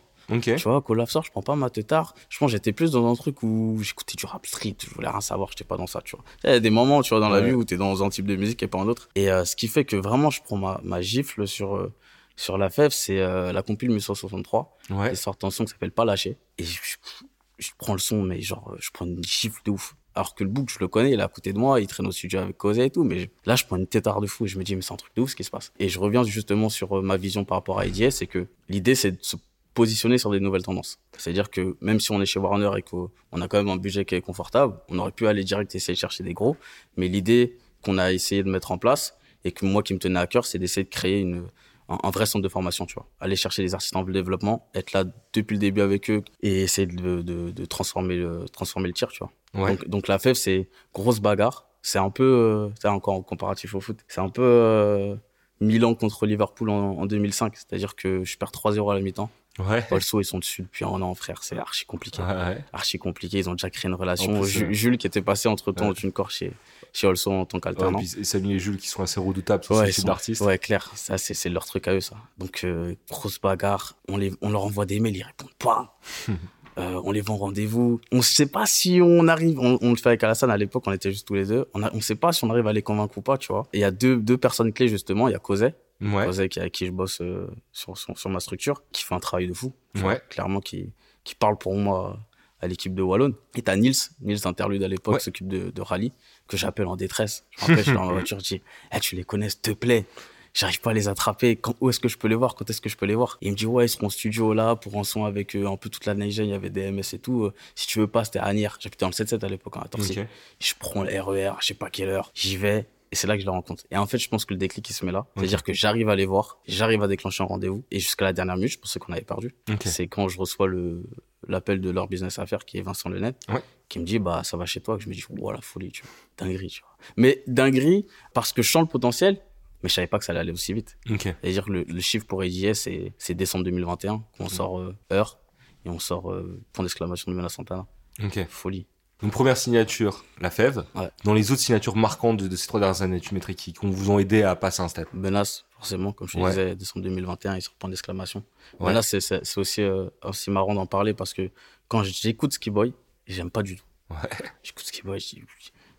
Tu vois, Colaf sort, je prends pas ma teutard. Je pense que j'étais plus dans un truc où j'écoutais du rap street, je voulais rien savoir, j'étais pas dans ça, tu vois. Il y a des moments, tu vois, dans la vie où t'es dans un type de musique et pas un autre. Et euh, ce qui fait que vraiment, je prends ma, ma gifle sur, euh, sur La Fève, c'est euh, la compile 1963. Ouais. Ils sortent un son qui s'appelle Pas lâcher. Et je, je prends le son, mais genre, je prends une gifle de ouf. Alors que le book, je le connais, il est à côté de moi, il traîne au studio avec Cosé et tout, mais je- là, je prends une tétard de fou et je me dis, mais c'est un truc de ouf ce qui se passe. Et je reviens justement sur ma vision par rapport à IDS, c'est que l'idée, c'est de se positionner sur des nouvelles tendances. C'est-à-dire que même si on est chez Warner et qu'on a quand même un budget qui est confortable, on aurait pu aller direct essayer de chercher des gros, mais l'idée qu'on a essayé de mettre en place et que moi qui me tenait à cœur, c'est d'essayer de créer une, un, un vrai centre de formation, tu vois. Aller chercher des artistes en développement, être là depuis le début avec eux et essayer de, de, de transformer, le, transformer le tir, tu vois. Ouais. Donc, donc la FEV, c'est grosse bagarre. C'est un peu, euh, c'est encore en comparatif au foot, c'est un peu euh, Milan contre Liverpool en, en 2005. C'est-à-dire que je perds 3-0 à la mi-temps. Ouais. Also, ils sont dessus depuis un an, frère. C'est archi compliqué. Ouais, ouais. Archi compliqué. Ils ont déjà créé une relation. Plus, Jules, qui était passé entre temps au TuneCore chez, chez Also en tant qu'alternant. et Samy et Jules qui sont assez redoutables sur ce type d'artistes. Ouais, clair. Ça, c'est, leur truc à eux, ça. Donc, euh, grosse bagarre. On, les, on leur envoie des mails, ils répondent pas. Euh, on les vend rendez-vous. On sait pas si on arrive. On, on le fait avec Alassane à l'époque, on était juste tous les deux. On, on sait pas si on arrive à les convaincre ou pas, tu vois. Et il y a deux, deux personnes clés, justement. Il y a Cosé. Ouais. Qui, avec qui je bosse euh, sur, sur, sur ma structure, qui fait un travail de fou. Ouais. Clairement, qui, qui parle pour moi à l'équipe de Wallon. Et t'as Nils, Nils Interlude à l'époque, Ouais. s'occupe de, de rallye, que j'appelle en détresse. Je me rappelle, je suis dans ma voiture, je dis, Eh, tu les connais, s'il te plaît. J'arrive pas à les attraper. Quand, où est-ce que je peux les voir? Quand est-ce que je peux les voir? Et il me dit, ouais, ils seront au studio là pour un son avec euh, un peu toute la neige. Il y avait des MS et tout. Euh, si tu veux pas, c'était à Agnières. J'habitais dans le 7-7 à l'époque, hein, à Torcy. Je prends le RER, je sais pas quelle heure. J'y vais. Et c'est là que je les rencontre. Et en fait, je pense que le déclic, il se met là. C'est-à-dire que j'arrive à les voir, j'arrive à déclencher un rendez-vous. Et jusqu'à la dernière minute, je pensais qu'on avait perdu. C'est quand je reçois le, l'appel de leur business affaires, qui est Vincent Lenet, Ouais. qui me dit, bah, ça va chez toi, que je me dis, wow, la folie, tu vois. Dinguerie, tu vois. Mais dinguerie, parce que je sens le potentiel, mais je savais pas que ça allait aller aussi vite. C'est-à-dire que le, le chiffre pour ADS, c'est, c'est décembre 2021, qu'on sort euh, heure, et on sort euh, point d'exclamation de Mena Santana. Ok. Folie. Donc première signature, la Fève. Ouais. Dans les autres signatures marquantes de, de ces trois dernières années, tu mettrais qui Qu'on vous ont aidé à passer un step? Menace, forcément, comme je te Ouais. disais, décembre 2021, il sort point d'exclamation. Ouais. C'est, aussi, euh, aussi marrant d'en parler parce que quand j'écoute Skiboy, j'aime pas du tout. Ouais. J'écoute Skiboy, je dis,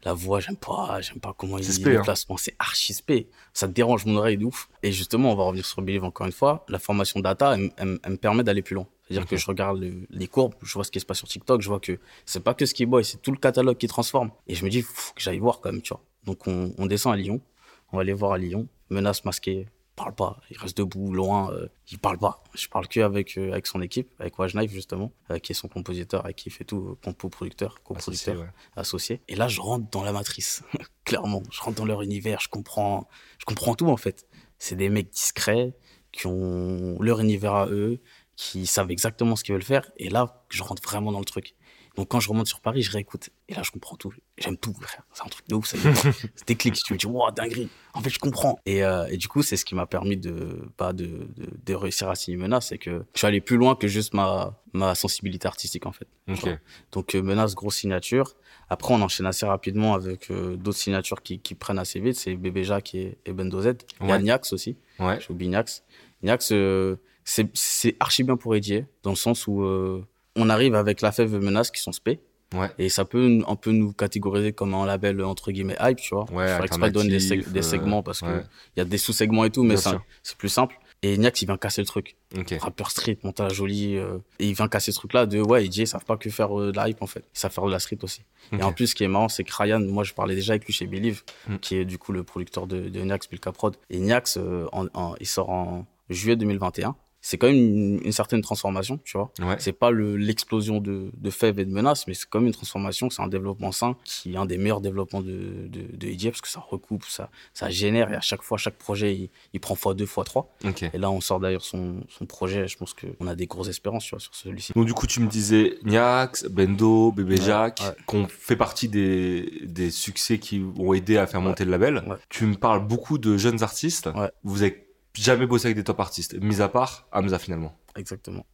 la voix, j'aime pas, j'aime pas comment il spé, le hein. placement, c'est archi spé. Ça dérange mon oreille de ouf. Et justement, on va revenir sur Believe encore une fois. La formation data, elle me permet d'aller plus loin. C'est-à-dire que je regarde les courbes, je vois ce qui se passe sur TikTok, je vois que c'est pas que Skiboy, c'est tout le catalogue qui transforme. Et je me dis, faut que j'aille voir quand même, tu vois. Donc on, on, descend à Lyon, on va aller voir à Lyon, menace masquée, parle pas, il reste debout, loin, euh, il parle pas. Je parle que avec, euh, avec son équipe, avec Wajnaif justement, euh, qui est son compositeur, avec qui il fait tout, compo producteur, coproducteur, associé, Et là, je rentre dans la matrice, clairement. Je rentre dans leur univers, je comprends, je comprends tout en fait. C'est des mecs discrets qui ont leur univers à eux, qui savent exactement ce qu'ils veulent faire. Et là, je rentre vraiment dans le truc. Donc quand je remonte sur Paris, je réécoute. Et là, je comprends tout. J'aime tout, frère. C'est un truc de ouf. C'est déclic. Tu me dis, wow, dinguerie. En fait, je comprends. Et, euh, et du coup, c'est ce qui m'a permis de, pas de, de, de, réussir à signer Menace. C'est que je suis allé plus loin que juste ma, ma sensibilité artistique, en fait. Donc, euh, Menace, grosse signature. Après, on enchaîne assez rapidement avec euh, d'autres signatures qui, qui prennent assez vite. C'est Bébé Jacques et, et Bendozed. Il y a Niax aussi. Ouais. J'ai Niax. Niax, euh, c'est archi bien pour Edier, dans le sens où euh, on arrive avec la fève menace qui sont spé. Ouais. Et ça peut un peu nous catégoriser comme un label entre guillemets hype, tu vois. Ouais, Je ferais donner des, des, segments parce que il y a des sous-segments et tout, mais c'est plus simple. Et Niax, il vient casser le truc. Okay. Rapper street, montage joli. Euh, et il vient casser ce truc-là de, ouais, ils savent pas que faire euh, de la hype, en fait. Ils savent faire de la street aussi. Et en plus, ce qui est marrant, c'est que Ryan, moi, je parlais déjà avec lui chez Believe, mm. qui est du coup le producteur de, de Niax, Pilka Prod. Et Niax, en, il sort en juillet 2021 c'est quand même une, certaine transformation, tu vois. Ouais. C'est pas l'explosion de, de fèves et de menaces, mais c'est quand même une transformation, c'est un développement sain qui est un des meilleurs développements de, de, de parce que ça recoupe, ça, ça génère et à chaque fois, chaque projet, il, prend fois deux, fois trois. Et là, on sort d'ailleurs son, son projet, je pense qu'on a des grosses espérances, tu vois, sur celui-ci. Donc, du coup, tu me disais Niax, Bendo, Bébé Jacques, qu'on fait partie des, des succès qui ont aidé à faire monter le label. Tu me parles beaucoup de jeunes artistes. Vous avez jamais bossé avec des top artistes, mis à part Hamza finalement. Exactement.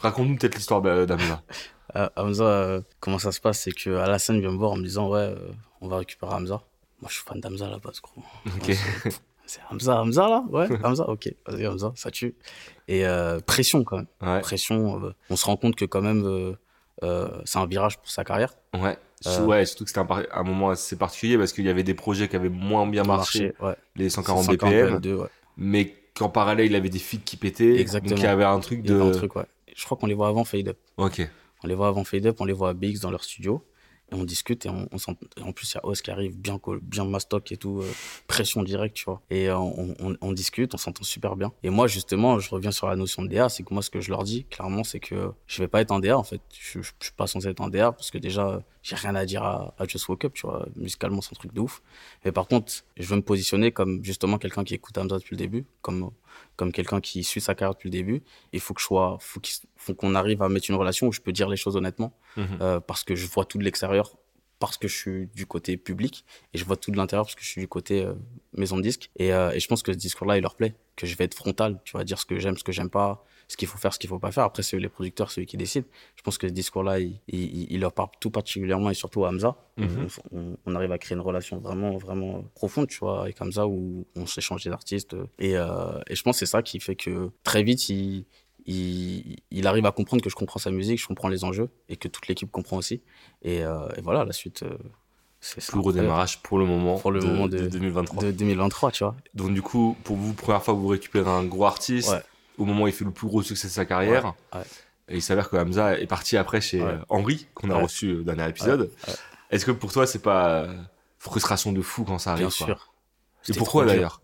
Raconte-nous peut-être l'histoire d'Hamza. euh, Hamza, euh, comment ça se passe? C'est que Alassane vient me voir en me disant Ouais, euh, on va récupérer Hamza. Moi, je suis fan d'Hamza à la base, gros. Ok. C'est Hamza, Hamza là? Ouais, Hamza, ok. Vas-y, Hamza, ça tue. Et pression quand même. Pression. on se rend compte que quand même, c'est un virage pour sa carrière. Ouais. ouais, surtout que c'était un, un, moment assez particulier parce qu'il y avait des projets qui avaient moins bien marché. Les 140, 140 BPM. ouais mais qu'en parallèle, il avait des feats qui pétaient. Exactement. Donc il y avait un truc de. Un truc, ouais. Je crois qu'on les voit avant Fade Up. Ok. On les voit avant Fade Up, on les voit à BX dans leur studio. Et on discute et, on, en plus il y a Oz qui arrive bien bien mastoc et tout euh, pression directe tu vois. Et euh, on, on, discute on s'entend super bien. Et moi justement je reviens sur la notion de DA c'est que moi ce que je leur dis clairement c'est que je vais pas être un DA en fait. Je, je, suis pas censé être un DA parce que déjà j'ai rien à dire à, à, Just Woke Up tu vois. Musicalement c'est un truc de ouf. Mais par contre je veux me positionner comme justement quelqu'un qui écoute Hamza depuis le début comme comme quelqu'un qui suit sa carrière depuis le début. Il faut que je sois, faut qu'on arrive à mettre une relation où je peux dire les choses honnêtement, mhm. euh, parce que je vois tout de l'extérieur, parce que je suis du côté public, et je vois tout de l'intérieur parce que je suis du côté euh, maison de disque. Et, euh, et, je pense que ce discours-là, il leur plaît, que je vais être frontal, tu vas dire ce que j'aime, ce que j'aime pas, ce qu'il faut faire, ce qu'il faut pas faire. Après, c'est les producteurs, ceux qui décident. Je pense que ce discours-là, il, il, leur parle tout particulièrement et surtout à Hamza. Mhm. on, arrive à créer une relation vraiment, vraiment profonde, tu vois, avec Hamza où on s'échange des artistes. Et, euh, et je pense que c'est ça qui fait que très vite, il, il, il, arrive à comprendre que je comprends sa musique, je comprends les enjeux et que toute l'équipe comprend aussi. Et, euh, et voilà, la suite. Euh, c'est Plus gros démarrage pour le moment, pour le de, moment de, 2023. De 2023, tu vois. Donc du coup, pour vous, première fois que vous récupérez un gros artiste, au moment où il fait le plus gros succès de sa carrière. Et il s'avère que Hamza est parti après chez Henri, qu'on a reçu au dernier épisode. Est-ce que pour toi, c'est pas euh, frustration de fou quand ça arrive Bien sûr. Et pourquoi d'ailleurs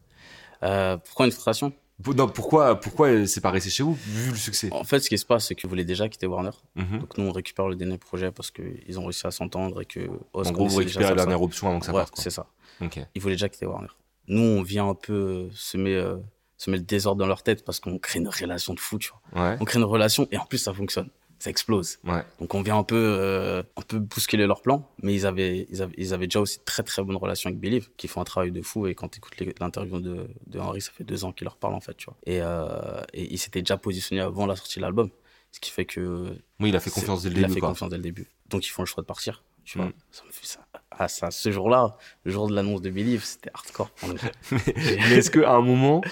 euh, Pourquoi une frustration? Non, pourquoi, pourquoi c'est pas resté chez vous, vu le succès? En fait, ce qui se passe, c'est qu'ils voulaient déjà quitter Warner. Mhm. Donc, nous, on récupère le dernier projet parce qu'ils ont réussi à s'entendre et que. en gros, vous récupérez la dernière option avant que ça ouais, parte. c'est ça. Ils voulaient déjà quitter Warner. Nous, on vient un peu semer euh, se met le désordre dans leur tête parce qu'on crée une relation de fou, tu vois. On crée une relation et en plus ça fonctionne, ça explose. Donc on vient un peu, euh, un peu bousculer leur plan, mais ils avaient, ils avaient, ils avaient déjà aussi très très bonne relation avec Believe, qui font un travail de fou et quand tu écoutes l'interview de, de Henry, ça fait deux ans qu'il leur parle en fait, tu vois. Et, euh, et il s'était déjà positionné avant la sortie de l'album, ce qui fait que. Oui, il a fait confiance dès le début. Il a fait confiance dès le début. Donc ils font le choix de partir. Tu vois, mm. ça me fait ça. Ah, ça, ce jour-là, le jour de l'annonce de Believe, c'était hardcore. mais, mais est-ce qu'à un moment,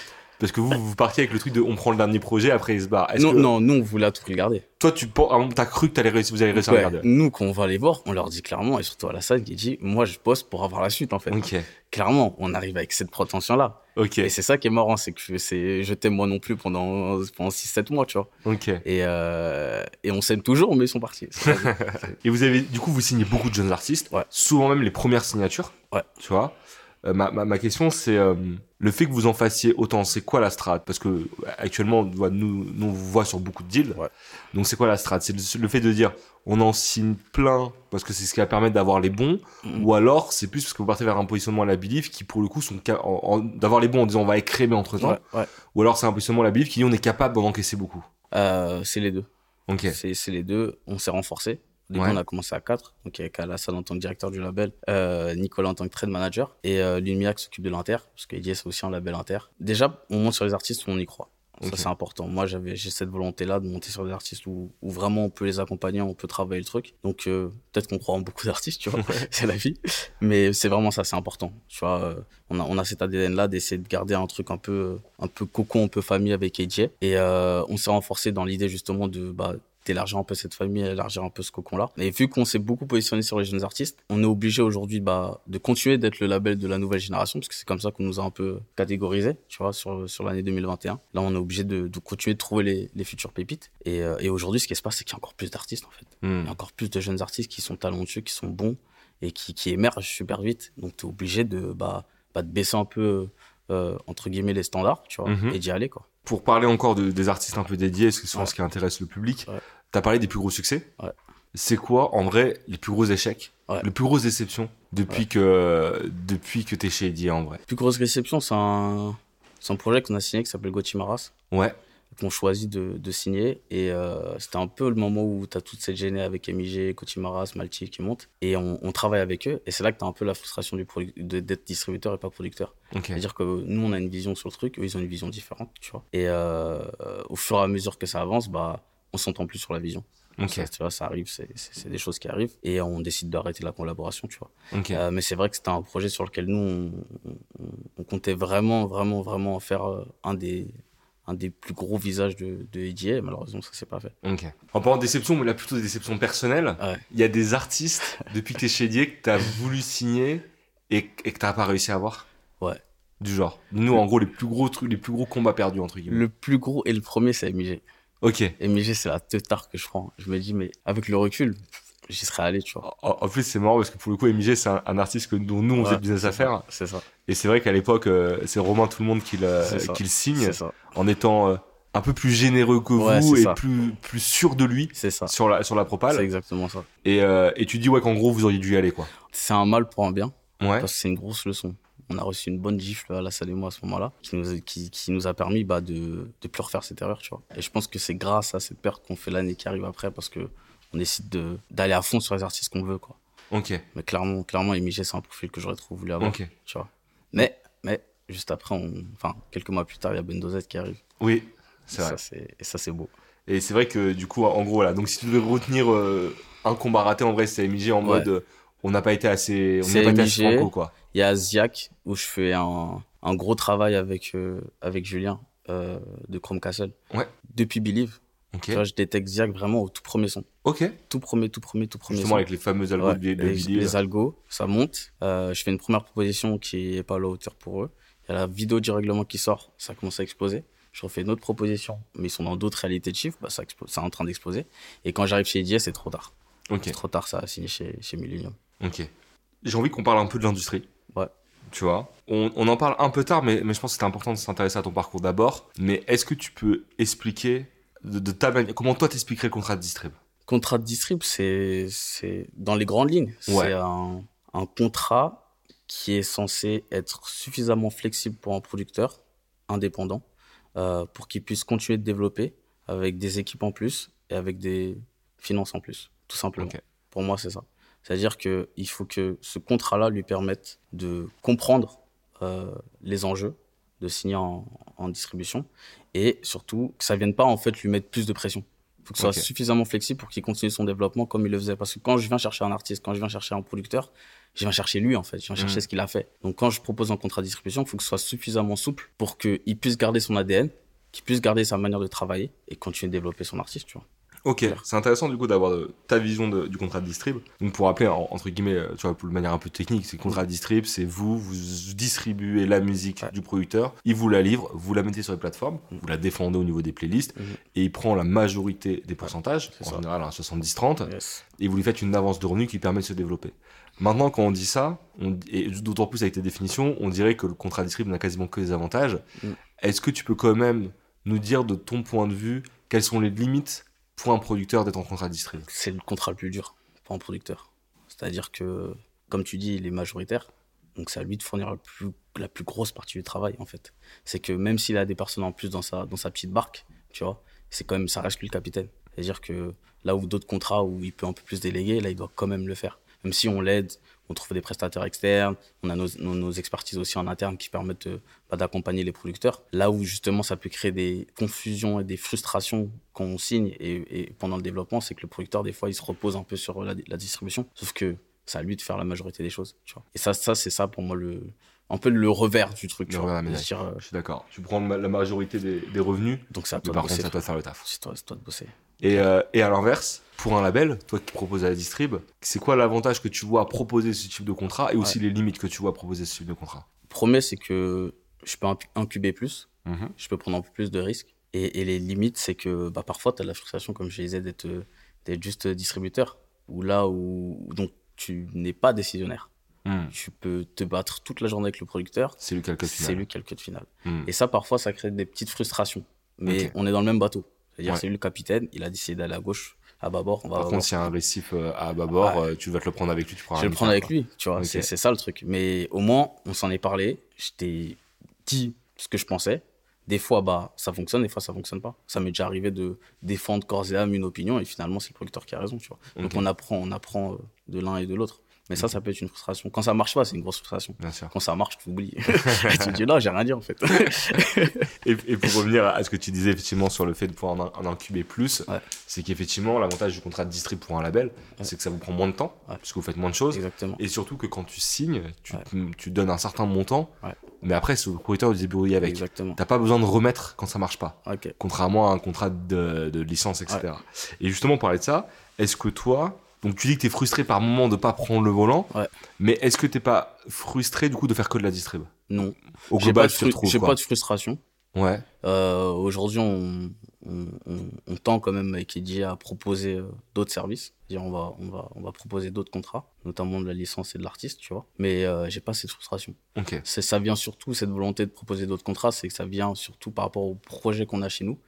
Parce que vous, vous partiez avec le truc de on prend le dernier projet, après il se barre. Non, que- non, nous, on voulait tout regarder. Toi, tu ah, t'as cru que t'allais réussir, vous allez réussir Ouais, à regarder. nous, quand on va les voir, on leur dit clairement, et surtout à la salle, qui dit, moi, je bosse pour avoir la suite, en fait. Ok, Clairement, on arrive avec cette prétention-là. ok, Et c'est ça qui est marrant, c'est que c'est, je t'aime moi non plus pendant, pendant 6-7 mois, tu vois. ok. Et, euh, et on s'aime toujours, mais ils sont partis. Et vous avez, du coup, vous signez beaucoup de jeunes artistes, Ouais. souvent même les premières signatures. Ouais. Tu vois. Euh, ma, ma, ma question, c'est euh, le fait que vous en fassiez autant, c'est quoi la strat Parce que euh, actuellement, nous, nous, on vous voit sur beaucoup de deals. Ouais. Donc, c'est quoi la strat C'est le, le fait de dire, on en signe plein parce que c'est ce qui va permettre d'avoir les bons, Mhm. ou alors c'est plus parce que vous partez vers un positionnement à la belief qui, pour le coup, sont d'avoir les bons en disant on va écrémer entre temps, Ouais, ouais. ou alors c'est un positionnement à la belief qui dit on est capable d'en encaisser beaucoup. Euh, c'est les deux. Ok. C'est les deux. On s'est renforcé. Au début, Ouais. on a commencé à 4. Donc, avec Alassane en tant que directeur du label, euh, Nicolas en tant que trade manager et euh, Lumiac s'occupe de l'inter, parce que c'est aussi un label inter. Déjà, on monte sur les artistes où on y croit. Ça, c'est important. Moi, j'avais, j'ai cette volonté-là de monter sur des artistes où, où vraiment on peut les accompagner, on peut travailler le truc. Donc, euh, peut-être qu'on croit en beaucoup d'artistes, tu vois. c'est la vie. Mais c'est vraiment ça, c'est important. Tu vois, euh, on a, on a cet ADN-là d'essayer de garder un truc un peu, un peu cocon, un peu famille avec AJ. Et euh, on s'est renforcé dans l'idée justement de, bah, d'élargir un peu cette famille, élargir un peu ce cocon-là. Et vu qu'on s'est beaucoup positionné sur les jeunes artistes, on est obligé aujourd'hui bah, de continuer d'être le label de la nouvelle génération, parce que c'est comme ça qu'on nous a un peu catégorisé, tu vois, sur, sur l'année 2021. Là, on est obligé de, de continuer de trouver les, les futures pépites. Et, euh, et aujourd'hui, ce qui se passe, c'est qu'il y a encore plus d'artistes, en fait. Hmm. Il y a encore plus de jeunes artistes qui sont talentueux, qui sont bons et qui, qui émergent super vite. Donc, tu es obligé de, bah, bah, de baisser un peu, euh, entre guillemets, les standards, tu vois, Mhm. et d'y aller, quoi. Pour parler encore de- des artistes un peu dédiés, parce que c'est souvent Ouais. ce qui intéresse le public, Ouais. t'as parlé des plus gros succès. Ouais. C'est quoi, en vrai, les plus gros échecs, les plus grosses déceptions depuis que depuis que t'es chez Eddie, en vrai? Plus grosse réception, c'est un, c'est un projet qu'on a signé qui s'appelle Gauthier Maras. Ouais. Qu'on choisit de, de signer. Et euh, c'était un peu le moment où tu as toute cette gênée avec MIG, Cotimaras, Malti qui montent. Et on, on travaille avec eux. Et c'est là que tu as un peu la frustration du d'être distributeur et pas producteur. C'est-à-dire que nous, on a une vision sur le truc, eux, ils ont une vision différente, tu vois. Et euh, au fur et à mesure que ça avance, bah, on s'entend plus sur la vision. Ça, tu vois, ça arrive, c'est- des choses qui arrivent. Et on décide d'arrêter la collaboration, tu vois. Euh, mais c'est vrai que c'était un projet sur lequel nous, on, on- on comptait vraiment, vraiment, vraiment en faire euh, un des, un des plus gros visages de, de EDA. Malheureusement, ça s'est pas fait. En parlant de déception, mais là plutôt des déceptions personnelles, Ouais. il y a des artistes depuis que t'es chez Eddie que t'as voulu signer et, et que t'as pas réussi à avoir. Ouais. Du genre. Nous, en gros, les plus gros trucs, les plus gros combats perdus entre guillemets. Le plus gros et le premier, c'est MIG. Ok. MIG, c'est la teutard que je prends. Je me dis, mais avec le recul, j'y serais allé, tu vois. En, en plus, c'est marrant parce que pour le coup, MJ, c'est un, un artiste que, dont nous, on Ouais, le business c'est à faire. C'est ça. Et c'est vrai qu'à l'époque, euh, c'est Romain tout le monde qui le, C'est signe C'est ça. en étant euh, un peu plus généreux que Ouais, vous c'est et ça. plus, plus sûr de lui C'est ça. sur la, sur la C'est propale. exactement ça. Et, euh, et tu dis, ouais, qu'en gros, vous auriez dû y aller, quoi. C'est un mal pour un bien. Ouais. parce que c'est une grosse leçon. On a reçu une bonne gifle à la salle et moi à ce moment-là, qui nous, a- qui, qui nous a permis bah, de ne plus refaire cette erreur, tu vois. Et je pense que c'est grâce à cette perte qu'on fait l'année qui arrive après, parce que on décide de- d'aller à fond sur les artistes qu'on veut, quoi. Ok. Mais clairement, clairement, c'est un profil que j'aurais trop voulu avoir, Ok. tu vois. Mais, mais, juste après, on, enfin, quelques mois plus tard, il y a Bendozet qui arrive. Oui, c'est vrai. Ça, et ça, c'est beau. Et c'est vrai que du coup, en gros, voilà. Donc, si tu devais retenir euh, un combat raté, en vrai, c'est MJ en Ouais. mode euh, on n'a pas été assez, on n'a pas été assez franco, quoi. Il y a Ziak, où je fais un, un gros travail avec, euh, avec Julien de Chrome Castle. Ouais. Depuis Believe. Ok. Tu vois, je détecte Ziak vraiment au tout premier son. Ok. Tout premier, tout premier, tout premier Justement, son. avec les fameux algos Ouais, de, de les, vidéo. les algos, ça monte. Euh, je fais une première proposition qui est pas à la hauteur pour eux. Il y a la vidéo du règlement qui sort, ça commence à exploser. Je refais une autre proposition, mais ils sont dans d'autres réalités de chiffres, bah, ça, explose, ça est en train d'exploser. Et quand j'arrive chez EDS, c'est trop tard. Ok. C'est trop tard, ça a signé chez, chez Millennium. Ok. J'ai envie qu'on parle un peu de l'industrie. Ouais. Tu vois, on, on en parle un peu tard, mais, mais je pense que c'était important de s'intéresser à ton parcours d'abord. Mais est-ce que tu peux expliquer de, de ta manière, comment toi t'expliquerais le contrat de distrib? Contrat de distrib, c'est, dans les grandes lignes. Ouais. C'est un, un contrat qui est censé être suffisamment flexible pour un producteur indépendant euh, pour qu'il puisse continuer de développer avec des équipes en plus et avec des finances en plus, tout simplement. Pour moi, c'est ça. C'est-à-dire qu'il faut que ce contrat-là lui permette de comprendre euh, les enjeux, de signer en, en distribution et surtout que ça vienne pas en fait lui mettre plus de pression. faut que ce soit suffisamment flexible pour qu'il continue son développement comme il le faisait. Parce que quand je viens chercher un artiste, quand je viens chercher un producteur, je viens chercher lui en fait, je viens chercher Mhm. ce qu'il a fait. Donc quand je propose un contrat de distribution, il faut que ce soit suffisamment souple pour qu'il puisse garder son ADN, qu'il puisse garder sa manière de travailler et continuer de développer son artiste, tu vois. Ok, c'est intéressant du coup d'avoir euh, ta vision de- du contrat de distrib. Donc pour rappeler, en- entre guillemets, euh, tu vois, de manière un peu technique, c'est le contrat de distrib, c'est vous, vous distribuez la musique Ouais. du producteur, il vous la livre, vous la mettez sur les plateformes, vous la défendez au niveau des playlists, Mhm. et il prend la majorité des pourcentages, en ça. général un 70-30, Yes. et vous lui faites une avance de revenus qui permet de se développer. Maintenant, quand on dit ça, on- et d'autant plus avec tes définitions, on dirait que le contrat distrib n'a quasiment que des avantages. Mm. Est-ce que tu peux quand même nous dire de ton point de vue quelles sont les limites pour un producteur d'être en contrat distrib C'est le contrat le plus dur pour un producteur. C'est-à-dire que, comme tu dis, il est majoritaire. Donc c'est à lui de fournir la plus, grosse partie du travail, en fait. C'est que même s'il a des personnes en plus dans sa, petite barque, tu vois, c'est quand même, ça reste lui le capitaine. C'est-à-dire que là où d'autres contrats où il peut un peu plus déléguer, là, il doit quand même le faire. Même si on l'aide, on trouve des prestataires externes, on a nos, nos, expertises aussi en interne qui permettent euh, d'accompagner les producteurs. Là où justement ça peut créer des confusions et des frustrations quand on signe et, et pendant le développement, c'est que le producteur, des fois, il se repose un peu sur la, la distribution. Sauf que c'est à lui de faire la majorité des choses. Tu vois. Et ça, ça c'est ça pour moi le, un peu le revers du truc. Le tu vois. dire, euh, Je suis d'accord. Tu prends la majorité des, des revenus, donc c'est à toi par de contre, bosser. c'est à toi de faire le taf. C'est toi, de bosser. Et, euh, et à l'inverse, pour un label, toi qui proposes à la distrib, c'est quoi l'avantage que tu vois à proposer ce type de contrat et aussi les limites que tu vois à proposer ce type de contrat? Premier, c'est que je peux incu- incuber plus, je peux prendre un peu plus de risques. Et, et les limites, c'est que bah, parfois, tu as la frustration, comme je disais, d'être d'être juste distributeur. Ou là où donc, tu n'es pas décisionnaire. Hmm. Tu peux te battre toute la journée avec le producteur. C'est lui qui a le code C'est final. lui qui a le code final. Hmm. Et ça, parfois, ça crée des petites frustrations. Mais on est dans le même bateau. C'est-à-dire, Ouais. c'est lui le capitaine, il a décidé d'aller à gauche, à bâbord, on va Par contre, s'il y a un récif euh, à bâbord, Ouais. euh, tu vas te le prendre avec lui, tu prends Je vais le prendre avec lui, tu vois, c'est c'est ça le truc. Mais au moins, on s'en est parlé, je t'ai ce que je pensais. Des fois, bah, ça fonctionne, des fois, ça fonctionne pas. Ça m'est déjà arrivé de défendre corps et âme une opinion et finalement, c'est le producteur qui a raison, tu vois. Donc, on apprend, on apprend euh, de l'un et de l'autre. Mais ça, ça peut être une frustration. Quand ça marche pas, c'est une grosse frustration. Bien sûr. Quand ça marche, tu oublies. tu te dis, là, j'ai rien dit, en fait. Et, et pour revenir à ce que tu disais effectivement sur le fait de pouvoir en, en incuber plus, Ouais. c'est qu'effectivement, l'avantage du contrat de distrib pour un label, c'est que ça vous prend moins de temps, Ouais. puisque vous faites moins de choses. Exactement. Et surtout que quand tu signes, tu, tu donnes un certain montant, mais après, c'est au producteur de se débrouiller avec. Exactement. T'as pas besoin de remettre quand ça marche pas. Contrairement à un contrat de, de licence, etc. Et justement, parler de ça, est-ce que toi, donc tu dis que tu es frustré par moment de pas prendre le volant, Ouais. mais est-ce que t'es pas frustré du coup de faire que de la distrib? Non. Au J'ai pas, de pas de frustration. Ouais, Euh, Aujourd'hui, on, on, on- on tend quand même avec Eddie à proposer euh, d'autres services. C'est-à-dire, on va, on, va, on va proposer d'autres contrats, notamment de la licence et de l'artiste, tu vois. Mais euh, j'ai pas cette frustration. ok. C'est, ça vient surtout, cette volonté de proposer d'autres contrats, c'est que ça vient surtout par rapport aux projets qu'on a chez nous,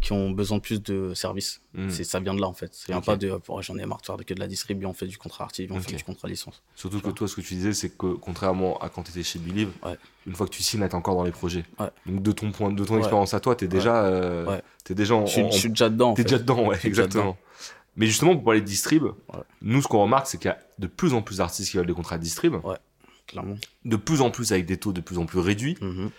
qui ont besoin de plus de services. Hmm. C'est, ça vient de là, en fait. Ça vient pas de Oh, j'en ai marre de faire que de la distribution, on fait du contrat artiste, on fait du contrat licence. Surtout que vois. toi, ce que tu disais, c'est que contrairement à quand tu étais chez Believe, Ouais. une fois que tu signes, t'es encore dans les projets. Ouais. Donc de ton point, de ton Ouais. expérience à toi, t'es déjà, euh, t'es déjà en, Je en- je suis déjà dedans. en T'es fait. déjà dedans, ouais, exactement. Mais justement, pour parler de distrib, Ouais. nous, ce qu'on remarque, c'est qu'il y a de plus en plus d'artistes qui veulent des contrats de distrib, Clairement. de plus en plus avec des taux de plus en plus réduits. Mhm.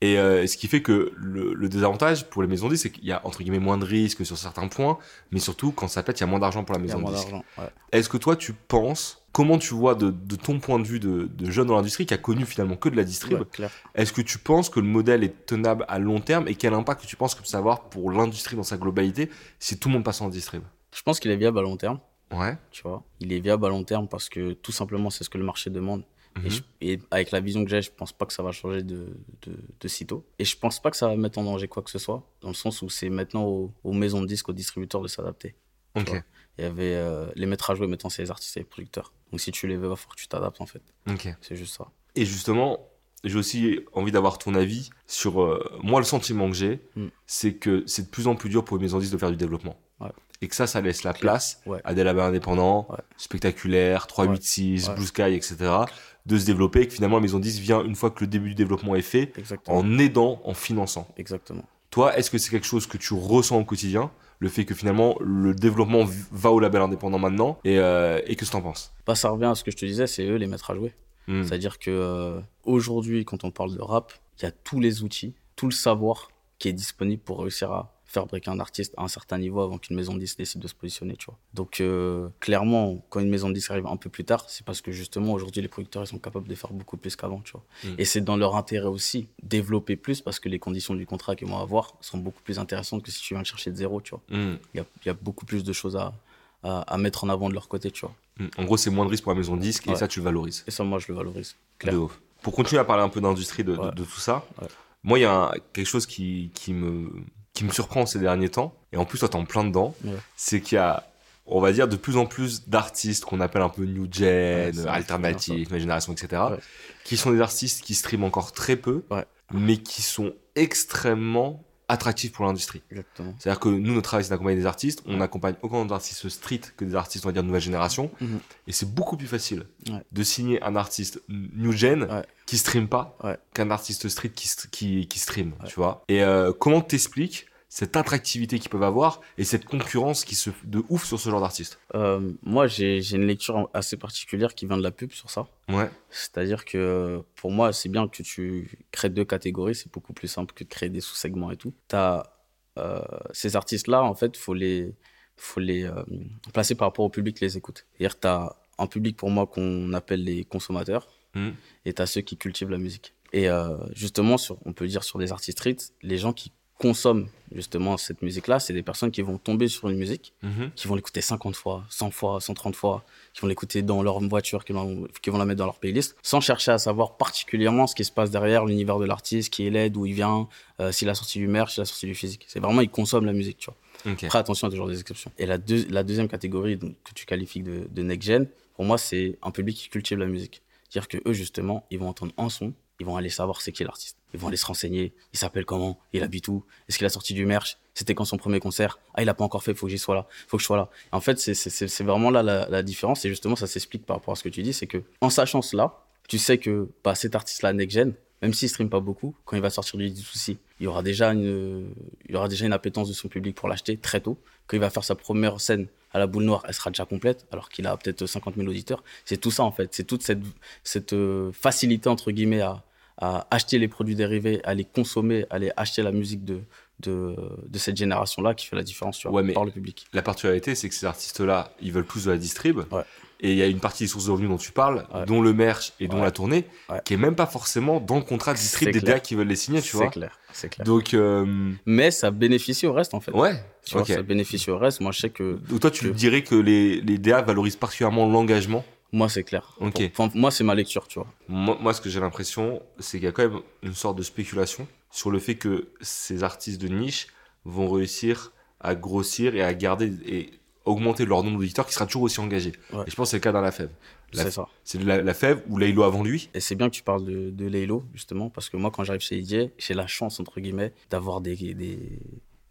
Et euh, ce qui fait que le, le désavantage pour les maisons disques, c'est qu'il y a entre guillemets moins de risques sur certains points, mais surtout quand ça pète, il y a moins d'argent pour la maison d'argent. Ouais. Est-ce que toi, tu penses, comment tu vois de, de ton point de vue de, de jeune dans l'industrie qui a connu finalement que de la distrib, Ouais, est-ce que tu penses que le modèle est tenable à long terme et quel impact tu penses que ça peut avoir pour l'industrie dans sa globalité si tout le monde passe en distrib? Je pense qu'il est viable à long terme. Ouais. tu vois. Il est viable à long terme parce que tout simplement c'est ce que le marché demande. Mhm. Et, je- et avec la vision que j'ai, je pense pas que ça va changer de, de, de sitôt. Et je pense pas que ça va mettre en danger quoi que ce soit, dans le sens où c'est maintenant aux, aux maisons de disques, aux distributeurs de s'adapter. Ok. vois. Il y avait euh, les maîtres à jouer maintenant c'est les artistes et les producteurs. Donc si tu les veux, il va falloir que tu t'adaptes en fait. Ok. C'est juste ça. Et justement, j'ai aussi envie d'avoir ton avis sur euh, moi le sentiment que j'ai, Mm. c'est que c'est de plus en plus dur pour les maisons de disques de faire du développement. Ouais. Et que ça, ça laisse la place Ouais. à des labels indépendants, Ouais. spectaculaires, 386, Ouais. Blue Sky, etc., de se développer et que finalement la maison de disques vient une fois que le début du développement est fait, Exactement. en aidant, en finançant. Exactement. Toi, est-ce que c'est quelque chose que tu ressens au quotidien le fait que finalement le développement va au label indépendant maintenant et, euh, et que ce que t'en penses? Bah, ça revient à ce que je te disais, c'est eux les maîtres à jouer. Mm. C'est-à-dire que euh, aujourd'hui, quand on parle de rap, il y a tous les outils, tout le savoir qui est disponible pour réussir à faire breaker un artiste à un certain niveau avant qu'une maison de disques décide de se positionner, tu vois. Donc, euh, clairement, quand une maison de disques arrive un peu plus tard, c'est parce que justement, aujourd'hui, les producteurs, ils sont capables de faire beaucoup plus qu'avant, tu vois. Mm. Et c'est dans leur intérêt aussi, développer plus parce que les conditions du contrat qu'ils vont avoir seront beaucoup plus intéressantes que si tu viens le chercher de zéro, tu vois. Hmm. Il y a, il y a beaucoup plus de choses à, à, mettre en avant de leur côté, tu vois. Hmm. En gros, c'est moins de risque pour la maison de disque et Ouais. ça, tu le valorises. Et ça, moi, je le valorise. Clair. De ouf. Pour continuer à parler un peu d'industrie de, de- Ouais. de tout ça, Ouais. moi, il y a un- quelque chose qui, qui, me, qui me surprend ces derniers temps, et en plus, toi, t'es en plein dedans, Ouais. c'est qu'il y a, on va dire, de plus en plus d'artistes qu'on appelle un peu new gen, Ouais, alternatifs, nouvelle génération, etc., Ouais. qui sont des artistes qui streament encore très peu, mais qui sont extrêmement attractifs pour l'industrie. Exactement. C'est-à-dire que nous, notre travail, c'est d'accompagner des artistes. On accompagne autant d'artistes street que des artistes, on va dire, de nouvelle génération. Mhm. Et c'est beaucoup plus facile Ouais. de signer un artiste new gen Ouais. qui stream pas Ouais. qu'un artiste street qui, qui, qui stream, tu vois. Et euh, comment t'expliques cette attractivité qu'ils peuvent avoir et cette concurrence qui se de ouf sur ce genre d'artiste Euh, moi, j'ai une lecture assez particulière qui vient de la pub sur ça. Ouais. C'est-à-dire que pour moi, c'est bien que tu crées deux catégories. C'est beaucoup plus simple que de créer des sous-segments et tout. T'as euh, ces artistes-là, en fait, faut les, faut les euh, placer par rapport au public qui les écoute. C'est-à-dire que t'as un public pour moi qu'on appelle les consommateurs Mhm. et t'as ceux qui cultivent la musique. Et euh, justement, sur, on peut dire sur des artistes street, les gens qui consomment justement cette musique-là, c'est des personnes qui vont tomber sur une musique Mhm. qui vont l'écouter 50 fois, 100 fois, 130 fois, qui vont l'écouter dans leur voiture, qui vont, qui vont la mettre dans leur playlist, sans chercher à savoir particulièrement ce qui se passe derrière l'univers de l'artiste, qui est l'aide, d'où il vient, euh, s'il a sorti du merch, s'il a sorti du physique. C'est vraiment, ils consomment la musique, tu vois. Ok. Après, attention, a toujours des exceptions. Et la, deux- la deuxième catégorie donc, que tu qualifies de, de next gen, pour moi, c'est un public qui cultive la musique. C'est-à-dire que eux, justement, ils vont entendre un son, vont aller savoir c'est qui l'artiste. Ils vont aller se renseigner, il s'appelle comment, il habite où, est-ce qu'il a sorti du merch, c'était quand son premier concert, ah, il a pas encore fait, faut que j'y sois là, faut que je sois là. En fait, c'est- vraiment là la, la différence, et justement, ça s'explique par rapport à ce que tu dis, c'est que, en sachant cela, tu sais que bah, cet artiste-là, next gen, même s'il stream pas beaucoup, quand il va sortir du souci, il y aura déjà une, il y aura déjà une appétence de son public pour l'acheter très tôt. Quand il va faire sa première scène à la boule noire, elle sera déjà complète, alors qu'il a peut-être 50 000 auditeurs. C'est tout ça en fait, c'est toute cette, cette euh, facilité entre guillemets à, à acheter les produits dérivés, à les consommer, à aller acheter la musique de, de, de cette génération-là qui fait la différence tu vois, Ouais, mais- par le public. La particularité, c'est que ces artistes-là, ils veulent plus de la distrib. Ouais. Et il y a une partie des sources de revenus dont tu parles, Ouais. dont le merch et dont la tournée, qui est même pas forcément dans le contrat de distrib des. DA qui veulent les signer, tu C'est vois. clair, c'est clair. Donc, euh, Mais ça bénéficie au reste en fait. ouais. Tu vois, ok. ça bénéficie au reste. Moi, je sais que Donc toi, tu que- dirais que les, les DA valorisent particulièrement l'engagement. Moi, c'est clair. Ok. Enfin, moi, c'est ma lecture, tu vois. Moi, moi, ce que j'ai l'impression, c'est qu'il y a quand même une sorte de spéculation sur le fait que ces artistes de niche vont réussir à grossir et à garder et augmenter leur nombre d'auditeurs qui sera toujours aussi engagé. Ouais. Et je pense que c'est le cas dans la Fève. C'est ça. C'est la, la Fève ou Laylo avant lui. Et c'est bien que tu parles de, de Laylo, justement, parce que moi, quand j'arrive chez Didier, j'ai la chance, entre guillemets, d'avoir des, des,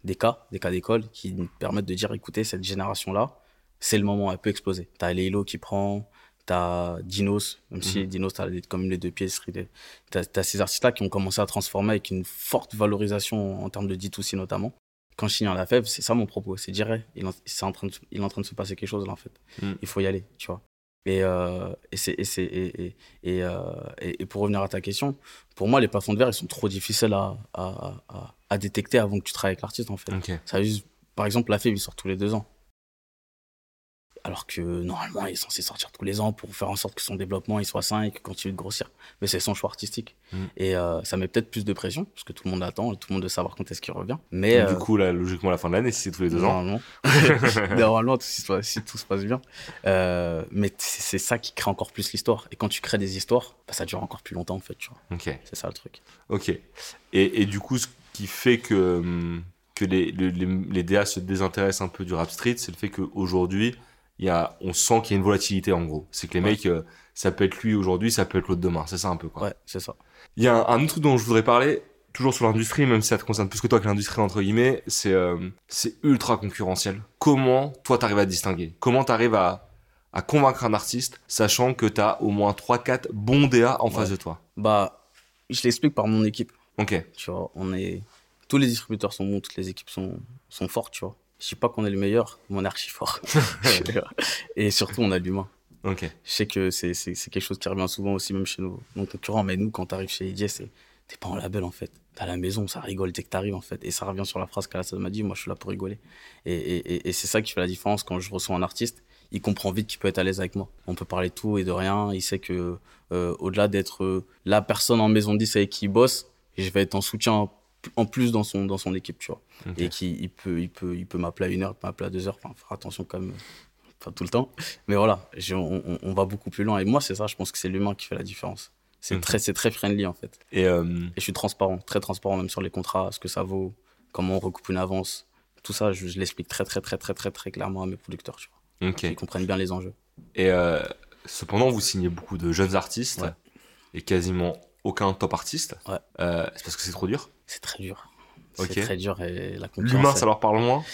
des cas, des cas d'école qui me permettent de dire, écoutez, cette génération-là, c'est le moment, elle peut exploser. T'as Laylo qui prend, t'as Dinos, même si Mhm. Dinos, t'as les- comme les deux pièces. T'as t'as ces artistes-là qui ont commencé à transformer avec une forte valorisation en termes de D2C notamment. Quand je signe à la fève, c'est ça mon propos, c'est dire, hey, il, en- c'est en train de, il est en train de se passer quelque chose là en fait. Mhm. Il faut y aller, tu vois. Et, euh, et, et, c'est, et, et, et, euh, et- et pour revenir à ta question, pour moi, les plafonds de verre, ils sont trop difficiles à, à, à, à détecter avant que tu travailles avec l'artiste, en fait. Ok. Ça par exemple, la FEB, il sort tous les deux ans. Alors que normalement, il est censé sortir tous les ans pour faire en sorte que son développement il soit sain et qu'il continue de grossir. Mais c'est son choix artistique. Mm. Et euh, ça met peut-être plus de pression, parce que tout le monde attend, tout le monde veut savoir quand est-ce qu'il revient. Mais Donc, euh, Du coup, là, logiquement, la fin de l'année, si c'est tous les deux ans. Normalement. Normalement, si, tout- si tout se passe bien. Euh, mais c'est ça qui crée encore plus l'histoire. Et quand tu crées des histoires, bah, ça dure encore plus longtemps, en fait. Tu vois. Ok. C'est ça le truc. Ok. Et, et du coup, ce qui fait que, que les, les, les, les DA se désintéressent un peu du rap street, c'est le fait qu'aujourd'hui, il y a, on sent qu'il y a une volatilité en gros. C'est que les Ouais. mecs, euh, ça peut être lui aujourd'hui, ça peut être l'autre demain. C'est ça un peu quoi. Ouais, c'est ça. Il y a un, un autre truc dont je voudrais parler, toujours sur l'industrie, même si ça te concerne plus que toi que l'industrie, entre guillemets, c'est euh, c'est ultra concurrentiel. Comment toi t'arrives à te distinguer? Comment t'arrives à, à convaincre un artiste, sachant que t'as au moins 3-4 bons DA en face de toi? Bah, je l'explique par mon équipe. Ok. Tu vois, on est... Tous les distributeurs sont bons, toutes les équipes sont, sont fortes, tu vois. Je dis pas qu'on est le meilleur, mais on est archi fort. Et surtout, on a l'humain. Ok. Je sais que c'est quelque chose qui revient souvent aussi, même chez nos, nos concurrents. Mais nous, quand tu arrives chez Didier, c'est t'es pas en label en fait. à la maison, ça rigole dès que t'arrives en fait. Et ça revient sur la phrase qu'Alassane m'a dit, moi je suis là pour rigoler. Et, et, et c'est ça qui fait la différence quand je reçois un artiste. Il comprend vite qu'il peut être à l'aise avec moi. On peut parler de tout et de rien. Il sait que euh, au-delà d'être euh, la personne en maison de 10 avec qui il bosse, je vais être en soutien en plus dans son, dans son équipe, tu vois. Et qui il peut, il peut, il peut m'appeler à une heure, m'appeler à deux heures. Enfin, faire attention quand même, enfin, tout le temps. Mais voilà, on, on, va beaucoup plus loin. Et moi, c'est ça, je pense que c'est l'humain qui fait la différence. C'est très, c'est très friendly en fait. Et, euh, et, je suis transparent, très transparent même sur les contrats, ce que ça vaut, comment on recoupe une avance. Tout ça, je, l'explique très, très, très, très, très, très clairement à mes producteurs, tu vois. Ils comprennent bien les enjeux. Et euh, cependant, vous signez beaucoup de jeunes artistes et quasiment aucun top artiste. Ouais. Euh, c'est parce que c'est trop dur C'est très dur. C'est très dur et la L'humain, ça leur parle moins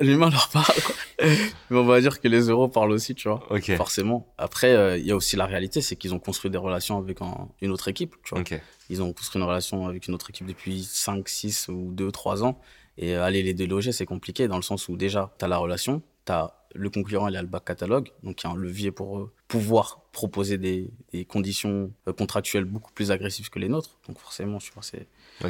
L'humain leur parle, mais on va dire que les euros parlent aussi, tu vois. Forcément. Après, euh, il y a aussi la réalité, c'est qu'ils ont construit des relations avec une autre équipe, tu vois. Ils ont construit une relation avec une autre équipe depuis 5, 6 ou 2, 3 ans. Et aller les déloger, c'est compliqué dans le sens où déjà, tu as la relation, as le concurrent, il a le bac catalogue, donc il y a un levier pour euh, pouvoir proposer des, des conditions euh, contractuelles beaucoup plus agressives que les nôtres. Donc forcément, je pense c'est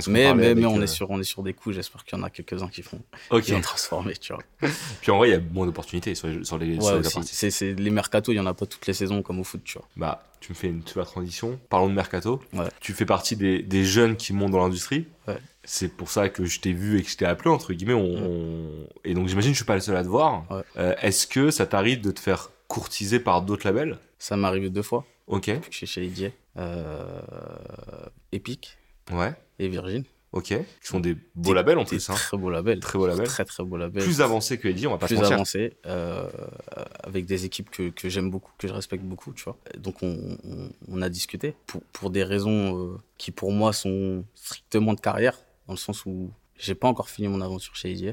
mais, mais, mais on, est sur, on est sur des coups, j'espère qu'il y en a quelques-uns qui font qui vont transformer, tu vois. Puis en vrai, il y a moins d'opportunités sur les, sur les, ouais, c'est, c'est, les mercato, il y en a pas toutes les saisons comme au foot, tu vois. Bah, tu me fais une super transition. Parlons de mercato. Ouais. Tu fais partie des, des jeunes qui montent dans l'industrie. C'est pour ça que je t'ai vu et que je t'ai appelé, entre guillemets. On, Et donc, j'imagine que je suis pas le seul à te voir. Euh, est-ce que ça t'arrive de te faire courtiser par d'autres labels? Ça m'est arrivé deux fois. Ok. Je suis chez Idier. Euh... Epic. Ouais. Et Virgin. Ok, qui sont des beaux labels en plus. Hein. Très beaux labels. Très beaux labels. Très très beaux labels. Plus avancés que Eddie, on va pas Plus avancés, euh, avec des équipes que, que j'aime beaucoup, que je respecte beaucoup, tu vois. Donc on, on, a discuté pour, pour des raisons euh, qui pour moi sont strictement de carrière, dans le sens où j'ai pas encore fini mon aventure chez Eddie,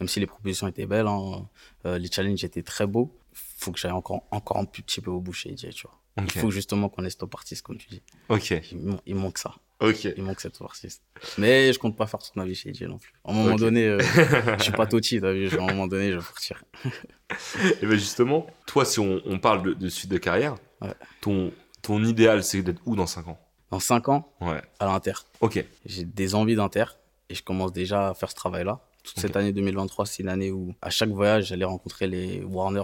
même si les propositions étaient belles, hein, euh, les challenges étaient très beaux. Faut que j'aille encore, encore un petit peu au bout chez Eddie, tu vois. Il faut justement qu'on ait stop artiste, comme tu dis. Ok. Il, il manque ça. Ok. Il manque cette artiste. Mais je compte pas faire toute ma vie chez DJ non plus. À un moment donné, euh, je suis pas Toti, t'as vu. À un moment donné, je vais partir. Et ben justement, toi, si on, on parle de, suite de carrière, ton, ton idéal, c'est d'être où dans 5 ans? Dans 5 ans Ouais. À l'Inter. Ok. J'ai des envies d'Inter et je commence déjà à faire ce travail-là. Toute cette année 2023, c'est une année où, à chaque voyage, j'allais rencontrer les Warner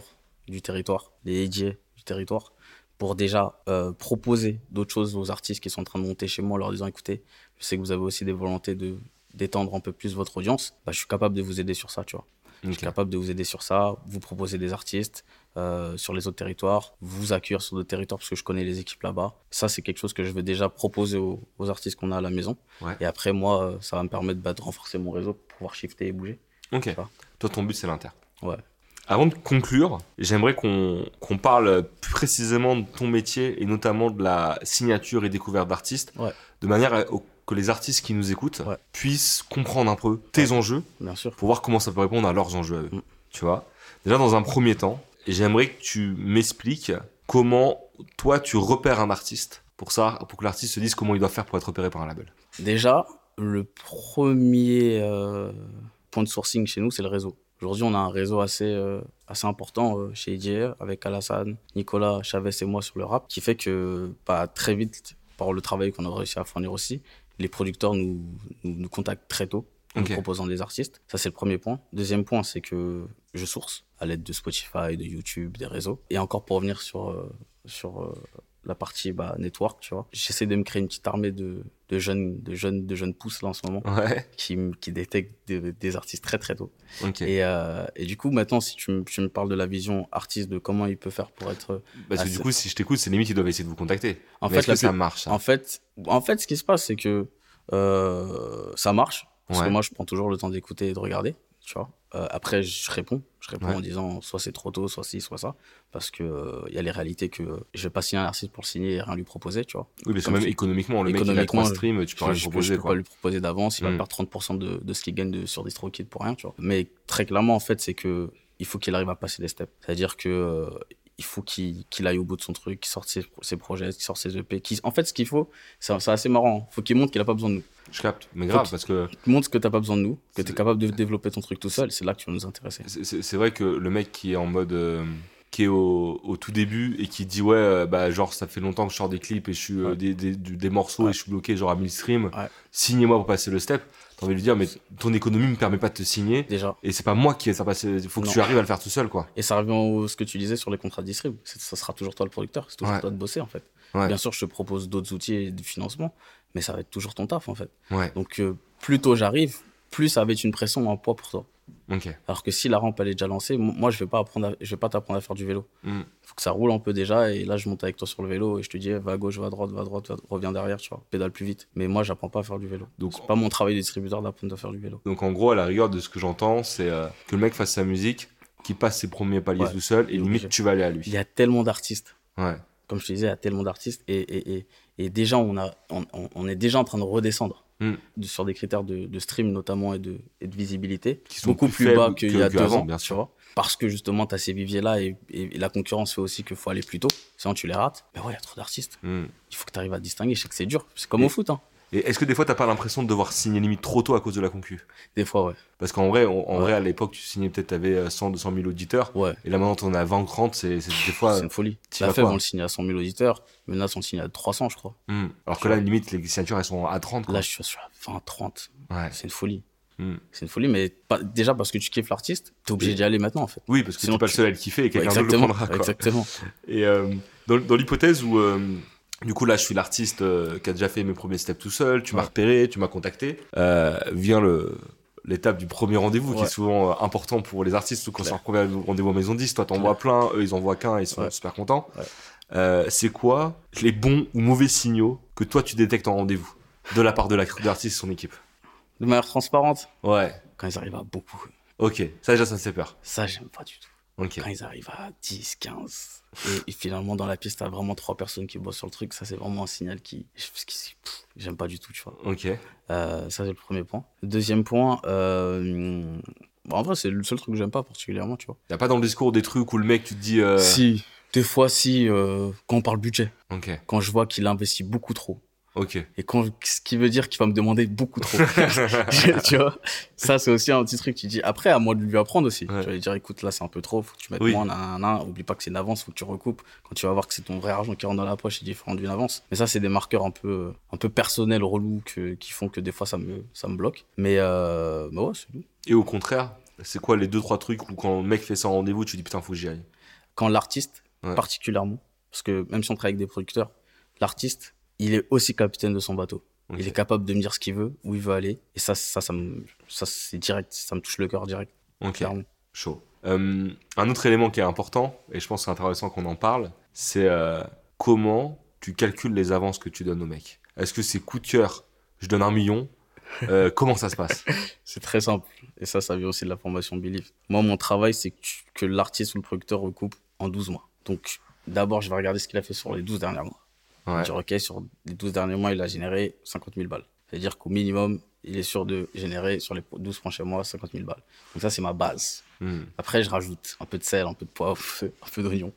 du territoire, les DJ du territoire pour déjà euh, proposer d'autres choses aux artistes qui sont en train de monter chez moi en leur disant écoutez, je sais que vous avez aussi des volontés de d'étendre un peu plus votre audience, bah, je suis capable de vous aider sur ça, tu vois. Je suis capable de vous aider sur ça, vous proposer des artistes euh, sur les autres territoires, vous accueillir sur d'autres territoires parce que je connais les équipes là-bas. Ça, c'est quelque chose que je veux déjà proposer aux, artistes qu'on a à la maison. Et après, moi, euh, ça va me permettre bah, de renforcer mon réseau pour pouvoir shifter et bouger. Ok. Toi, ton but, c'est l'inter. Ouais. Avant de conclure, j'aimerais qu'on parle plus précisément de ton métier et notamment de la signature et découverte d'artistes, de manière que les artistes qui nous écoutent puissent comprendre un peu tes enjeux, Bien sûr. pour voir comment ça peut répondre à leurs enjeux à eux. Mm. Tu vois? Déjà, dans un premier temps, j'aimerais que tu m'expliques comment toi tu repères un artiste pour ça, pour que l'artiste se dise comment il doit faire pour être repéré par un label. Déjà, le premier euh, point de sourcing chez nous, c'est le réseau. Aujourd'hui, on a un réseau assez, euh, assez important euh, chez IDR avec Alassane, Nicolas, Chavez et moi sur le rap, qui fait que bah, très vite, par le travail qu'on a réussi à fournir aussi, les producteurs nous, nous, contactent très tôt en nous proposant des artistes. Ça, c'est le premier point. Deuxième point, c'est que je source à l'aide de Spotify, de YouTube, des réseaux. Et encore pour revenir sur, euh, sur la partie bah, network, tu vois. J'essaie de me créer une petite armée de, de jeunes, de jeunes, de jeunes pousses là en ce moment, qui, qui détectent des, artistes très très tôt. Et, euh, et, du coup, maintenant, si tu me, tu me, parles de la vision artiste, de comment il peut faire pour être. Parce que du coup, si je t'écoute, c'est limite, ils doivent essayer de vous contacter. En fait, ça marche En fait, en fait, ce qui se passe, c'est que euh, ça marche. Parce que moi, je prends toujours le temps d'écouter et de regarder, tu vois. Euh, après, je réponds. Je réponds en disant soit c'est trop tôt, soit ci, soit ça. Parce qu'il il y a les réalités que je vais pas signer un artiste pour le signer et rien lui proposer, tu vois. Oui, mais quand même économiquement, le mec il a trois streams, tu peux rien lui proposer. Je peux pas lui proposer d'avance, il va mm. perdre 30% de, de ce qu'il gagne de, sur DistroKid pour rien, tu vois. Mais très clairement, en fait, c'est que il faut qu'il arrive à passer des steps. C'est-à-dire que euh, il faut qu'il aille au bout de son truc, qu'il sorte ses, ses projets, qu'il sorte ses EP. En fait, ce qu'il faut, c'est assez marrant. Il faut qu'il montre qu'il a pas besoin de nous. Je capte, mais grave, parce que. Montre que t'as pas besoin de nous, que tu es capable de développer ton truc tout seul, c'est là que tu vas nous intéresser. C'est vrai que le mec qui est en mode. Euh, qui est au, au tout début et qui dit ouais euh, bah genre ça fait longtemps que je sors des clips et je suis euh, Ouais. des, des, morceaux Ouais. et je suis bloqué genre à 1000 streams Ouais. signez-moi pour passer le step t'as envie de lui dire mais ton économie me permet pas de te signer Déjà. et c'est pas moi qui ai ça passer il faut que Non. tu arrives à le faire tout seul quoi Et ça revient au ce que tu disais sur les contrats de distrib. Ça sera toujours toi le producteur. C'est toujours Ouais. toi de bosser, en fait. Ouais. Bien sûr, je te propose d'autres outils et du financement, mais ça va être toujours ton taf, en fait. ouais Donc, euh, plus tôt j'arrive, plus ça va être une pression, un poids pour toi. Alors que si la rampe, elle est déjà lancée, mo- moi, je vais pas apprendre à- je vais pas t'apprendre à faire du vélo. Mm. faut que ça roule un peu déjà. Et là, je monte avec toi sur le vélo et je te dis, va à gauche, va à droite, va à droite, va- reviens derrière, tu vois, pédale plus vite. Mais moi, j'apprends pas à faire du vélo. Donc- c'est pas mon travail de distributeur d'apprendre à faire du vélo. donc en gros à la rigueur de ce que j'entends c'est euh, que le mec fasse sa musique qu'il passe ses premiers paliers Ouais. tout seul et Il limite obligé. tu vas aller à Il lui y a tellement d'artistes. ouais Comme je te disais, il y a tellement d'artistes et, et, et, et déjà, on, a, on, on- on est déjà en train de redescendre Mm. de- sur des critères de, de stream notamment et de, et de visibilité Qui sont beaucoup plus bas qu'il y a deux ans, bien sûr. Parce que justement, tu as ces viviers-là et, et la concurrence fait aussi qu'il faut aller plus tôt, sinon tu les rates. Mais ouais, il y a trop d'artistes. Mm. Il faut que tu arrives à distinguer. Je sais que c'est dur. C'est comme Et- au foot. Hein. Et est-ce que des fois t'as pas l'impression de devoir signer limite trop tôt à cause de la concu? Des fois, ouais. parce qu'en vrai on- en Ouais. vrai à l'époque tu signais peut-être t'avais euh, 100 200 000 auditeurs Ouais, et là maintenant t'en as 20 30 c'est c'est des fois c'est une folie. t'y La vas FEV, quoi on le signe à 100 000 auditeurs. Menace, on le signe à 300, je crois. Hmm. Alors que là, limite, les signatures, elles sont à 30. Quoi. Là, je suis sur 20, 30. Ouais. C'est une folie. Hmm. C'est une folie, mais pas, déjà parce que tu kiffes l'artiste, t'es obligé d'y aller maintenant, en fait. Oui, parce que Sinon, t'es pas le tu- seul à le kiffer et Ouais, quelqu'un d'autre le prendra. Quoi. exactement. Et euh, dans, dans l'hypothèse où, euh, du coup, là, je suis l'artiste euh, qui a déjà fait mes premiers steps tout seul, tu m'as Ouais. repéré, tu m'as contacté, euh, vient le l'étape du premier rendez-vous qui est souvent euh, important pour les artistes surtout quand c'est leur premier rendez-vous en maison 10 toi t'envoies plein. Eux ils envoient qu'un et ils sont Ouais. super contents. C'est quoi les bons ou mauvais signaux que toi tu détectes en rendez-vous de la part de la- de l'artiste et son équipe? De manière transparente, ouais. Quand ils arrivent à beaucoup, ok. Ça déjà ça me fait peur. Ça, j'aime pas du tout. Quand ils arrivent à 10, 15, et, et finalement, dans la piste, t'as vraiment trois personnes qui bossent sur le truc, ça, c'est vraiment un signal qui. qui- J'aime pas du tout, tu vois. ok Euh, ça, c'est le premier point. Deuxième point, euh, bon, en vrai, c'est le seul truc que j'aime pas particulièrement, tu vois. y a pas dans le discours des trucs où le mec tu te dis euh, Si, des fois, si, euh, quand on parle budget, ok quand je vois qu'il investit beaucoup trop, ok et quand, ce qui veut dire qu'il va me demander beaucoup trop. tu vois, ça, c'est aussi un petit truc. Tu dis, après, à moi de lui apprendre aussi. Ouais. Tu vas lui dire, écoute, là, c'est un peu trop, faut que tu mettes Oui. moins, nan, nan, nan. oublie pas que c'est une avance, faut que tu recoupes. Quand tu vas voir que c'est ton vrai argent qui rentre dans la poche, c'est différent d'une avance. Mais ça, c'est des marqueurs un peu, un peu personnels, relous, que, qui font que des fois, ça me, ça me bloque. Mais, euh, bah ouais, c'est tout. et au contraire c'est quoi les deux trois trucs où quand le mec fait ça en rendez-vous tu dis putain faut que j'y aille? Quand l'artiste, Ouais. particulièrement, parce que même si on travaille avec des producteurs, l'artiste, il est aussi capitaine de son bateau. Il est capable de me dire ce qu'il veut, où il veut aller. Et ça, ça, ça, me, ça c'est direct. Ça me touche le cœur direct, ok clairement. Chaud. Euh, un autre élément qui est important, et je pense que c'est intéressant qu'on en parle, c'est euh, comment tu calcules les avances que tu donnes au mec. Est-ce que c'est coup de cœur, je donne un million Euh, Comment ça se passe? C'est très simple. Et ça, ça vient aussi de la formation Believe. Moi, mon travail, c'est que, que l'artiste ou le producteur recoupe en 12 mois. Donc, d'abord, je vais regarder ce qu'il a fait sur les 12 derniers mois. Ouais. Je dis, OK, sur les 12 derniers mois, il a généré 50 000 balles. C'est-à-dire qu'au minimum, il est sûr de générer sur les 12 prochains mois 50 000 balles. Donc, ça, c'est ma base. Hmm. Après, je rajoute un peu de sel, un peu de poivre, un peu d'oignon.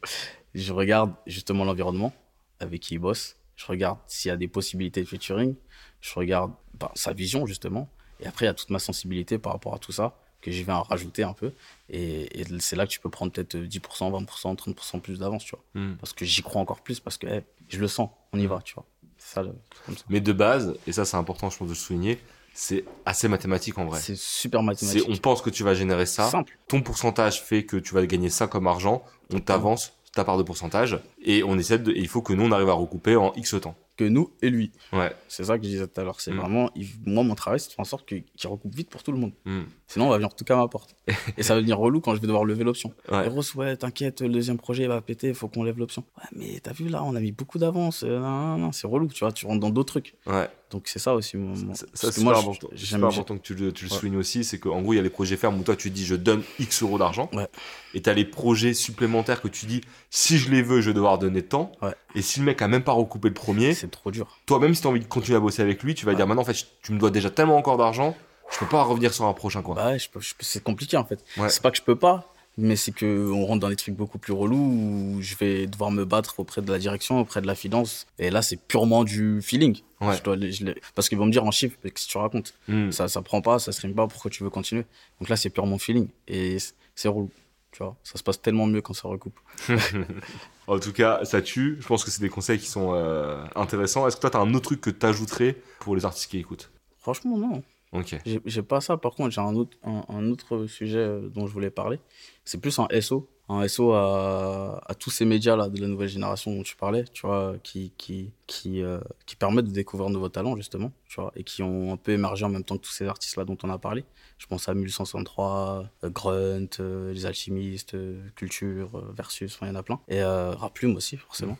Je regarde justement l'environnement avec qui il bosse. Je regarde s'il y a des possibilités de featuring. Je regarde ben, sa vision, justement. Et après, il y a toute ma sensibilité par rapport à tout ça que je vais en rajouter un peu. Et, et c'est là que tu peux prendre peut-être 10%, 20%, 30% plus d'avance, tu vois. Hmm. Parce que j'y crois encore plus, parce que hey, je le sens, on y va, tu vois. Ça, le- c'est comme ça. Mais de base, et ça c'est important je pense de le souligner, c'est assez mathématique en vrai. C'est super mathématique. on pense que tu vas générer ça, Simple. ton pourcentage fait que tu vas gagner ça comme argent, on t'avance ta part de pourcentage et on essaie de, et il faut que nous on arrive à recouper en X temps. Que nous et lui. Ouais. C'est ça que je disais tout à l'heure. C'est Mm. vraiment, il- moi, mon travail, c'est de faire en sorte qu'il recoupe vite pour tout le monde. Hmm. Sinon, on va venir tout cas à ma porte. et ça va devenir relou quand je vais devoir lever l'option. Ouais. Et Ross, ouais, t'inquiète, le deuxième projet va péter, il faut qu'on lève l'option. Ouais, mais t'as vu là, on a mis beaucoup d'avance. euh, non, non, non, c'est relou, tu vois, tu rentres dans d'autres trucs. Ouais. Donc c'est ça aussi. Mon, Ça, c'est super important. Important que tu le, tu le Ouais. soulignes aussi, c'est qu'en gros, il y a les projets fermes où toi tu dis je donne X euros d'argent. Ouais. Et tu as les projets supplémentaires que tu dis si je les veux, je vais devoir donner tant. Ouais. Et si le mec a même pas recoupé le premier, C'est trop dur. toi, même si tu as envie de continuer à bosser avec lui, tu vas Ouais. dire maintenant, en fait, tu me dois déjà tellement encore d'argent, je peux pas revenir sur un prochain quoi. Bah ouais, c'est compliqué en fait. Ouais. C'est pas que je peux pas, mais c'est que on rentre dans des trucs beaucoup plus relous où je vais devoir me battre auprès de la direction, auprès de la finance. Et là, c'est purement du feeling. Ouais. Je dois les- je les- Parce qu'ils vont me dire en chiffres, que tu racontes? Hmm. ça, ça prend pas, ça stream pas, pourquoi tu veux continuer? Donc là, c'est purement feeling. Et c'est relou. Tu vois, ça se passe tellement mieux quand ça recoupe. en tout cas, ça tue. Je pense que c'est des conseils qui sont euh, intéressants. Est-ce que toi, tu as un autre truc que tu ajouterais pour les artistes qui écoutent? Franchement, non. Ok. J'ai pas ça. Par contre, j'ai un autre, un, autre sujet euh, dont je voulais parler. C'est plus un SO. Un SO à, à tous ces médias-là de la nouvelle génération dont tu parlais, tu vois, qui, qui, qui, euh, qui permettent de découvrir de nouveaux talents, justement, tu vois, et qui ont un peu émergé en même temps que tous ces artistes-là dont on a parlé. Je pense à 1163, euh, Grunt, Les Alchimistes, Culture, Versus, il y en a plein. Et Raplume aussi, forcément,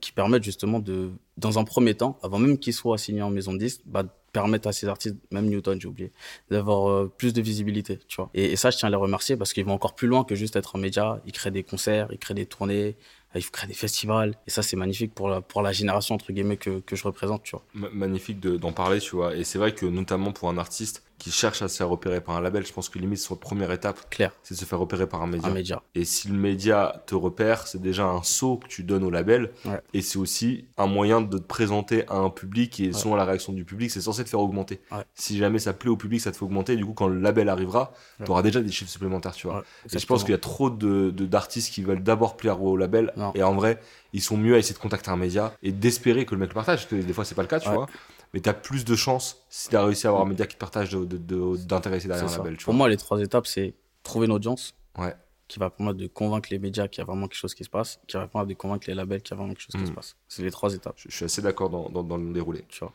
qui permettent justement de, dans un premier temps, avant même qu'ils soient signés en maison de disque, bah, permettre à ces artistes, même Newton, j'ai oublié, d'avoir euh, plus de visibilité, tu vois. Et, ça, je tiens à les remercier parce qu'ils vont encore plus loin que juste être un média. Ils créent des concerts, ils créent des tournées, ils créent des festivals. Et ça, c'est magnifique pour la, pour la génération, entre que, je représente, tu vois. magnifique d'en parler, tu vois. Et c'est vrai que, notamment pour un artiste, qui cherche à se faire repérer par un label, je pense que limite, son première étape, Claire. c'est de se faire repérer par un média. Un média. Et si le média te repère, c'est déjà un saut que tu donnes au label. Et c'est aussi un moyen de te présenter à un public et selon la réaction du public, c'est censé te faire augmenter. Si jamais ça plaît au public, ça te fait augmenter. Et du coup, quand le label arrivera, tu auras déjà des chiffres supplémentaires, tu vois. et je pense qu'il y a trop de, d'artistes qui veulent d'abord plaire au label. Et en vrai, ils sont mieux à essayer de contacter un média et d'espérer que le mec le partage, parce que des fois, c'est pas le cas, tu vois mais tu as plus de chances si tu as réussi à avoir un média qui te partage d'intéresser derrière un label. Pour moi, les trois étapes, c'est trouver une audience qui va permettre de convaincre les médias qu'il y a vraiment quelque chose qui se passe, qui va permettre de convaincre les labels qu'il y a vraiment quelque chose qui se hmm. passe. C'est les trois étapes. Je, suis assez d'accord dans, dans, le déroulé. Tu vois.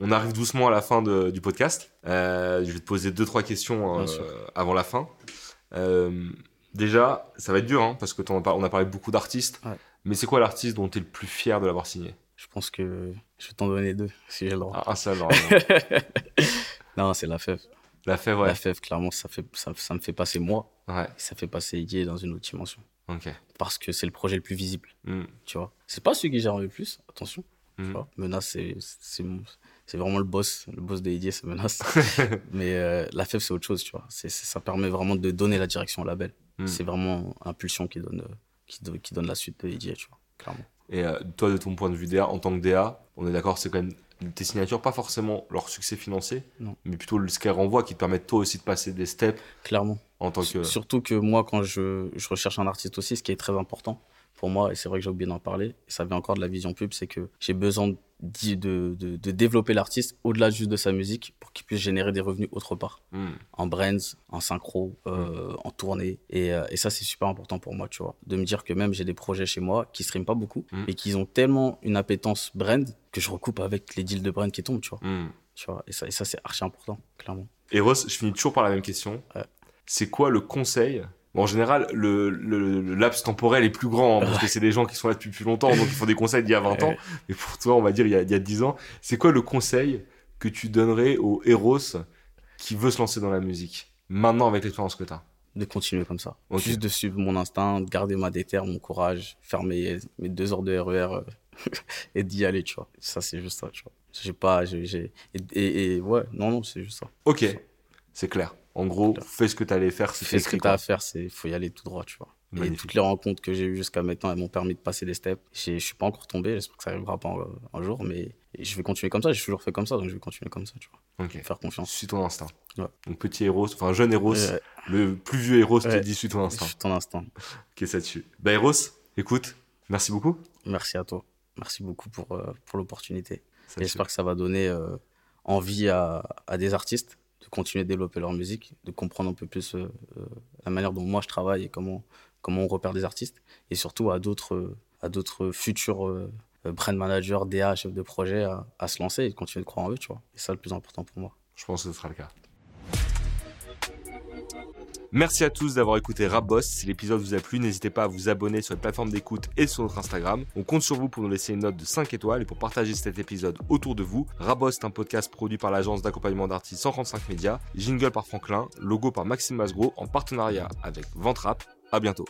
On arrive doucement à la fin du podcast. Euh, je vais te poser deux, trois questions euh, avant la fin. Euh, déjà, ça va être dur, hein, parce que on a, on a parlé beaucoup d'artistes. Mais c'est quoi l'artiste dont tu es le plus fier de l'avoir signé? Je pense que je vais t'en donner deux, si j'ai le droit. Ah, un seul, Non, c'est la fève. La fève, ouais. La fève, clairement, ça, fait, ça, ça me fait passer moi. Ouais. ça fait passer Iggy dans une autre dimension. Parce que c'est le projet le plus visible. Hmm. Tu vois. C'est pas celui qui gère le plus, attention. Mm. Menace, c'est, c'est, vraiment le boss. Le boss des c'est Menace. Mais euh, la fève, c'est autre chose, tu vois. Ça permet vraiment de donner la direction au label. Hmm. C'est vraiment Impulsion qui donne, qui, qui donne la suite de Iggy, tu vois, clairement. Et euh, toi, de ton point de vue DA, en tant que DA, on est d'accord, c'est quand même tes signatures, pas forcément leur succès financier, mais plutôt ce qu'elles renvoient qui te permettent toi aussi de passer des steps. Clairement. En tant que... Surtout que moi, quand je, je recherche un artiste aussi, ce qui est très important, pour moi, et c'est vrai que j'ai oublié d'en parler, et ça vient encore de la vision pub, c'est que j'ai besoin de, de, de, développer l'artiste au-delà juste de sa musique pour qu'il puisse générer des revenus autre part. Hmm. En brands, en synchro, euh, hmm. en tournée. Et, euh, et ça, c'est super important pour moi, tu vois. De me dire que même j'ai des projets chez moi qui streament pas beaucoup, hmm. mais qui ont tellement une appétence brand que je recoupe avec les deals de brand qui tombent, tu vois. Tu vois et ça, et ça c'est archi important, clairement. Et Ross, je finis toujours par la même question. C'est quoi le conseil en général, le, le, laps temporel est plus grand, hein, parce que c'est des gens qui sont là depuis plus longtemps, donc ils font des conseils d'il y a 20 ans. Mais pour toi, on va dire il y a, il y a 10 ans. C'est quoi le conseil que tu donnerais aux héros qui veut se lancer dans la musique, maintenant avec l'expérience que tu as De continuer comme ça. Juste de suivre mon instinct, de garder ma déterre, mon courage, faire mes, mes deux heures de RER e euh, et d'y aller, tu vois. Ça, c'est juste ça, tu vois. J'ai pas, j'ai, et, et, ouais, non, non, c'est juste ça. Ok, c'est clair. En gros, fais ce que tu allais faire. Fais ce que tu as à faire, il faut y aller tout droit, tu vois. Et toutes les rencontres que j'ai eues jusqu'à maintenant, elles m'ont permis de passer des steps. Je suis pas encore tombé, j'espère que ça arrivera pas un, jour, mais je vais continuer comme ça. J'ai toujours fait comme ça, donc je vais continuer comme ça, tu vois. Faire confiance. Suis ton instinct. Donc petit héros, enfin jeune héros, le plus vieux héros te dit suis ton instinct. Suis ton instinct. Ok, ça dessus. Bah héros, écoute, merci beaucoup. Merci à toi. Merci beaucoup pour, euh, pour l'opportunité. J'espère que ça va donner euh, envie à, à des artistes de continuer à développer leur musique, de comprendre un peu plus euh, euh, la manière dont moi je travaille et comment, comment on repère des artistes, et surtout à d'autres, à d'autres futurs euh, brand managers, DA, chefs de projet à, à, se lancer et de continuer de croire en eux, tu vois. Et ça, le plus important pour moi. Je pense que ce sera le cas. Merci à tous d'avoir écouté Rapboss. Si l'épisode vous a plu, n'hésitez pas à vous abonner sur la plateforme d'écoute et sur notre Instagram. On compte sur vous pour nous laisser une note de 5 étoiles et pour partager cet épisode autour de vous. Raboss est un podcast produit par l'agence d'accompagnement d'artistes 135 médias, jingle par Franklin, logo par Maxime Masgro en partenariat avec Ventrap. À bientôt.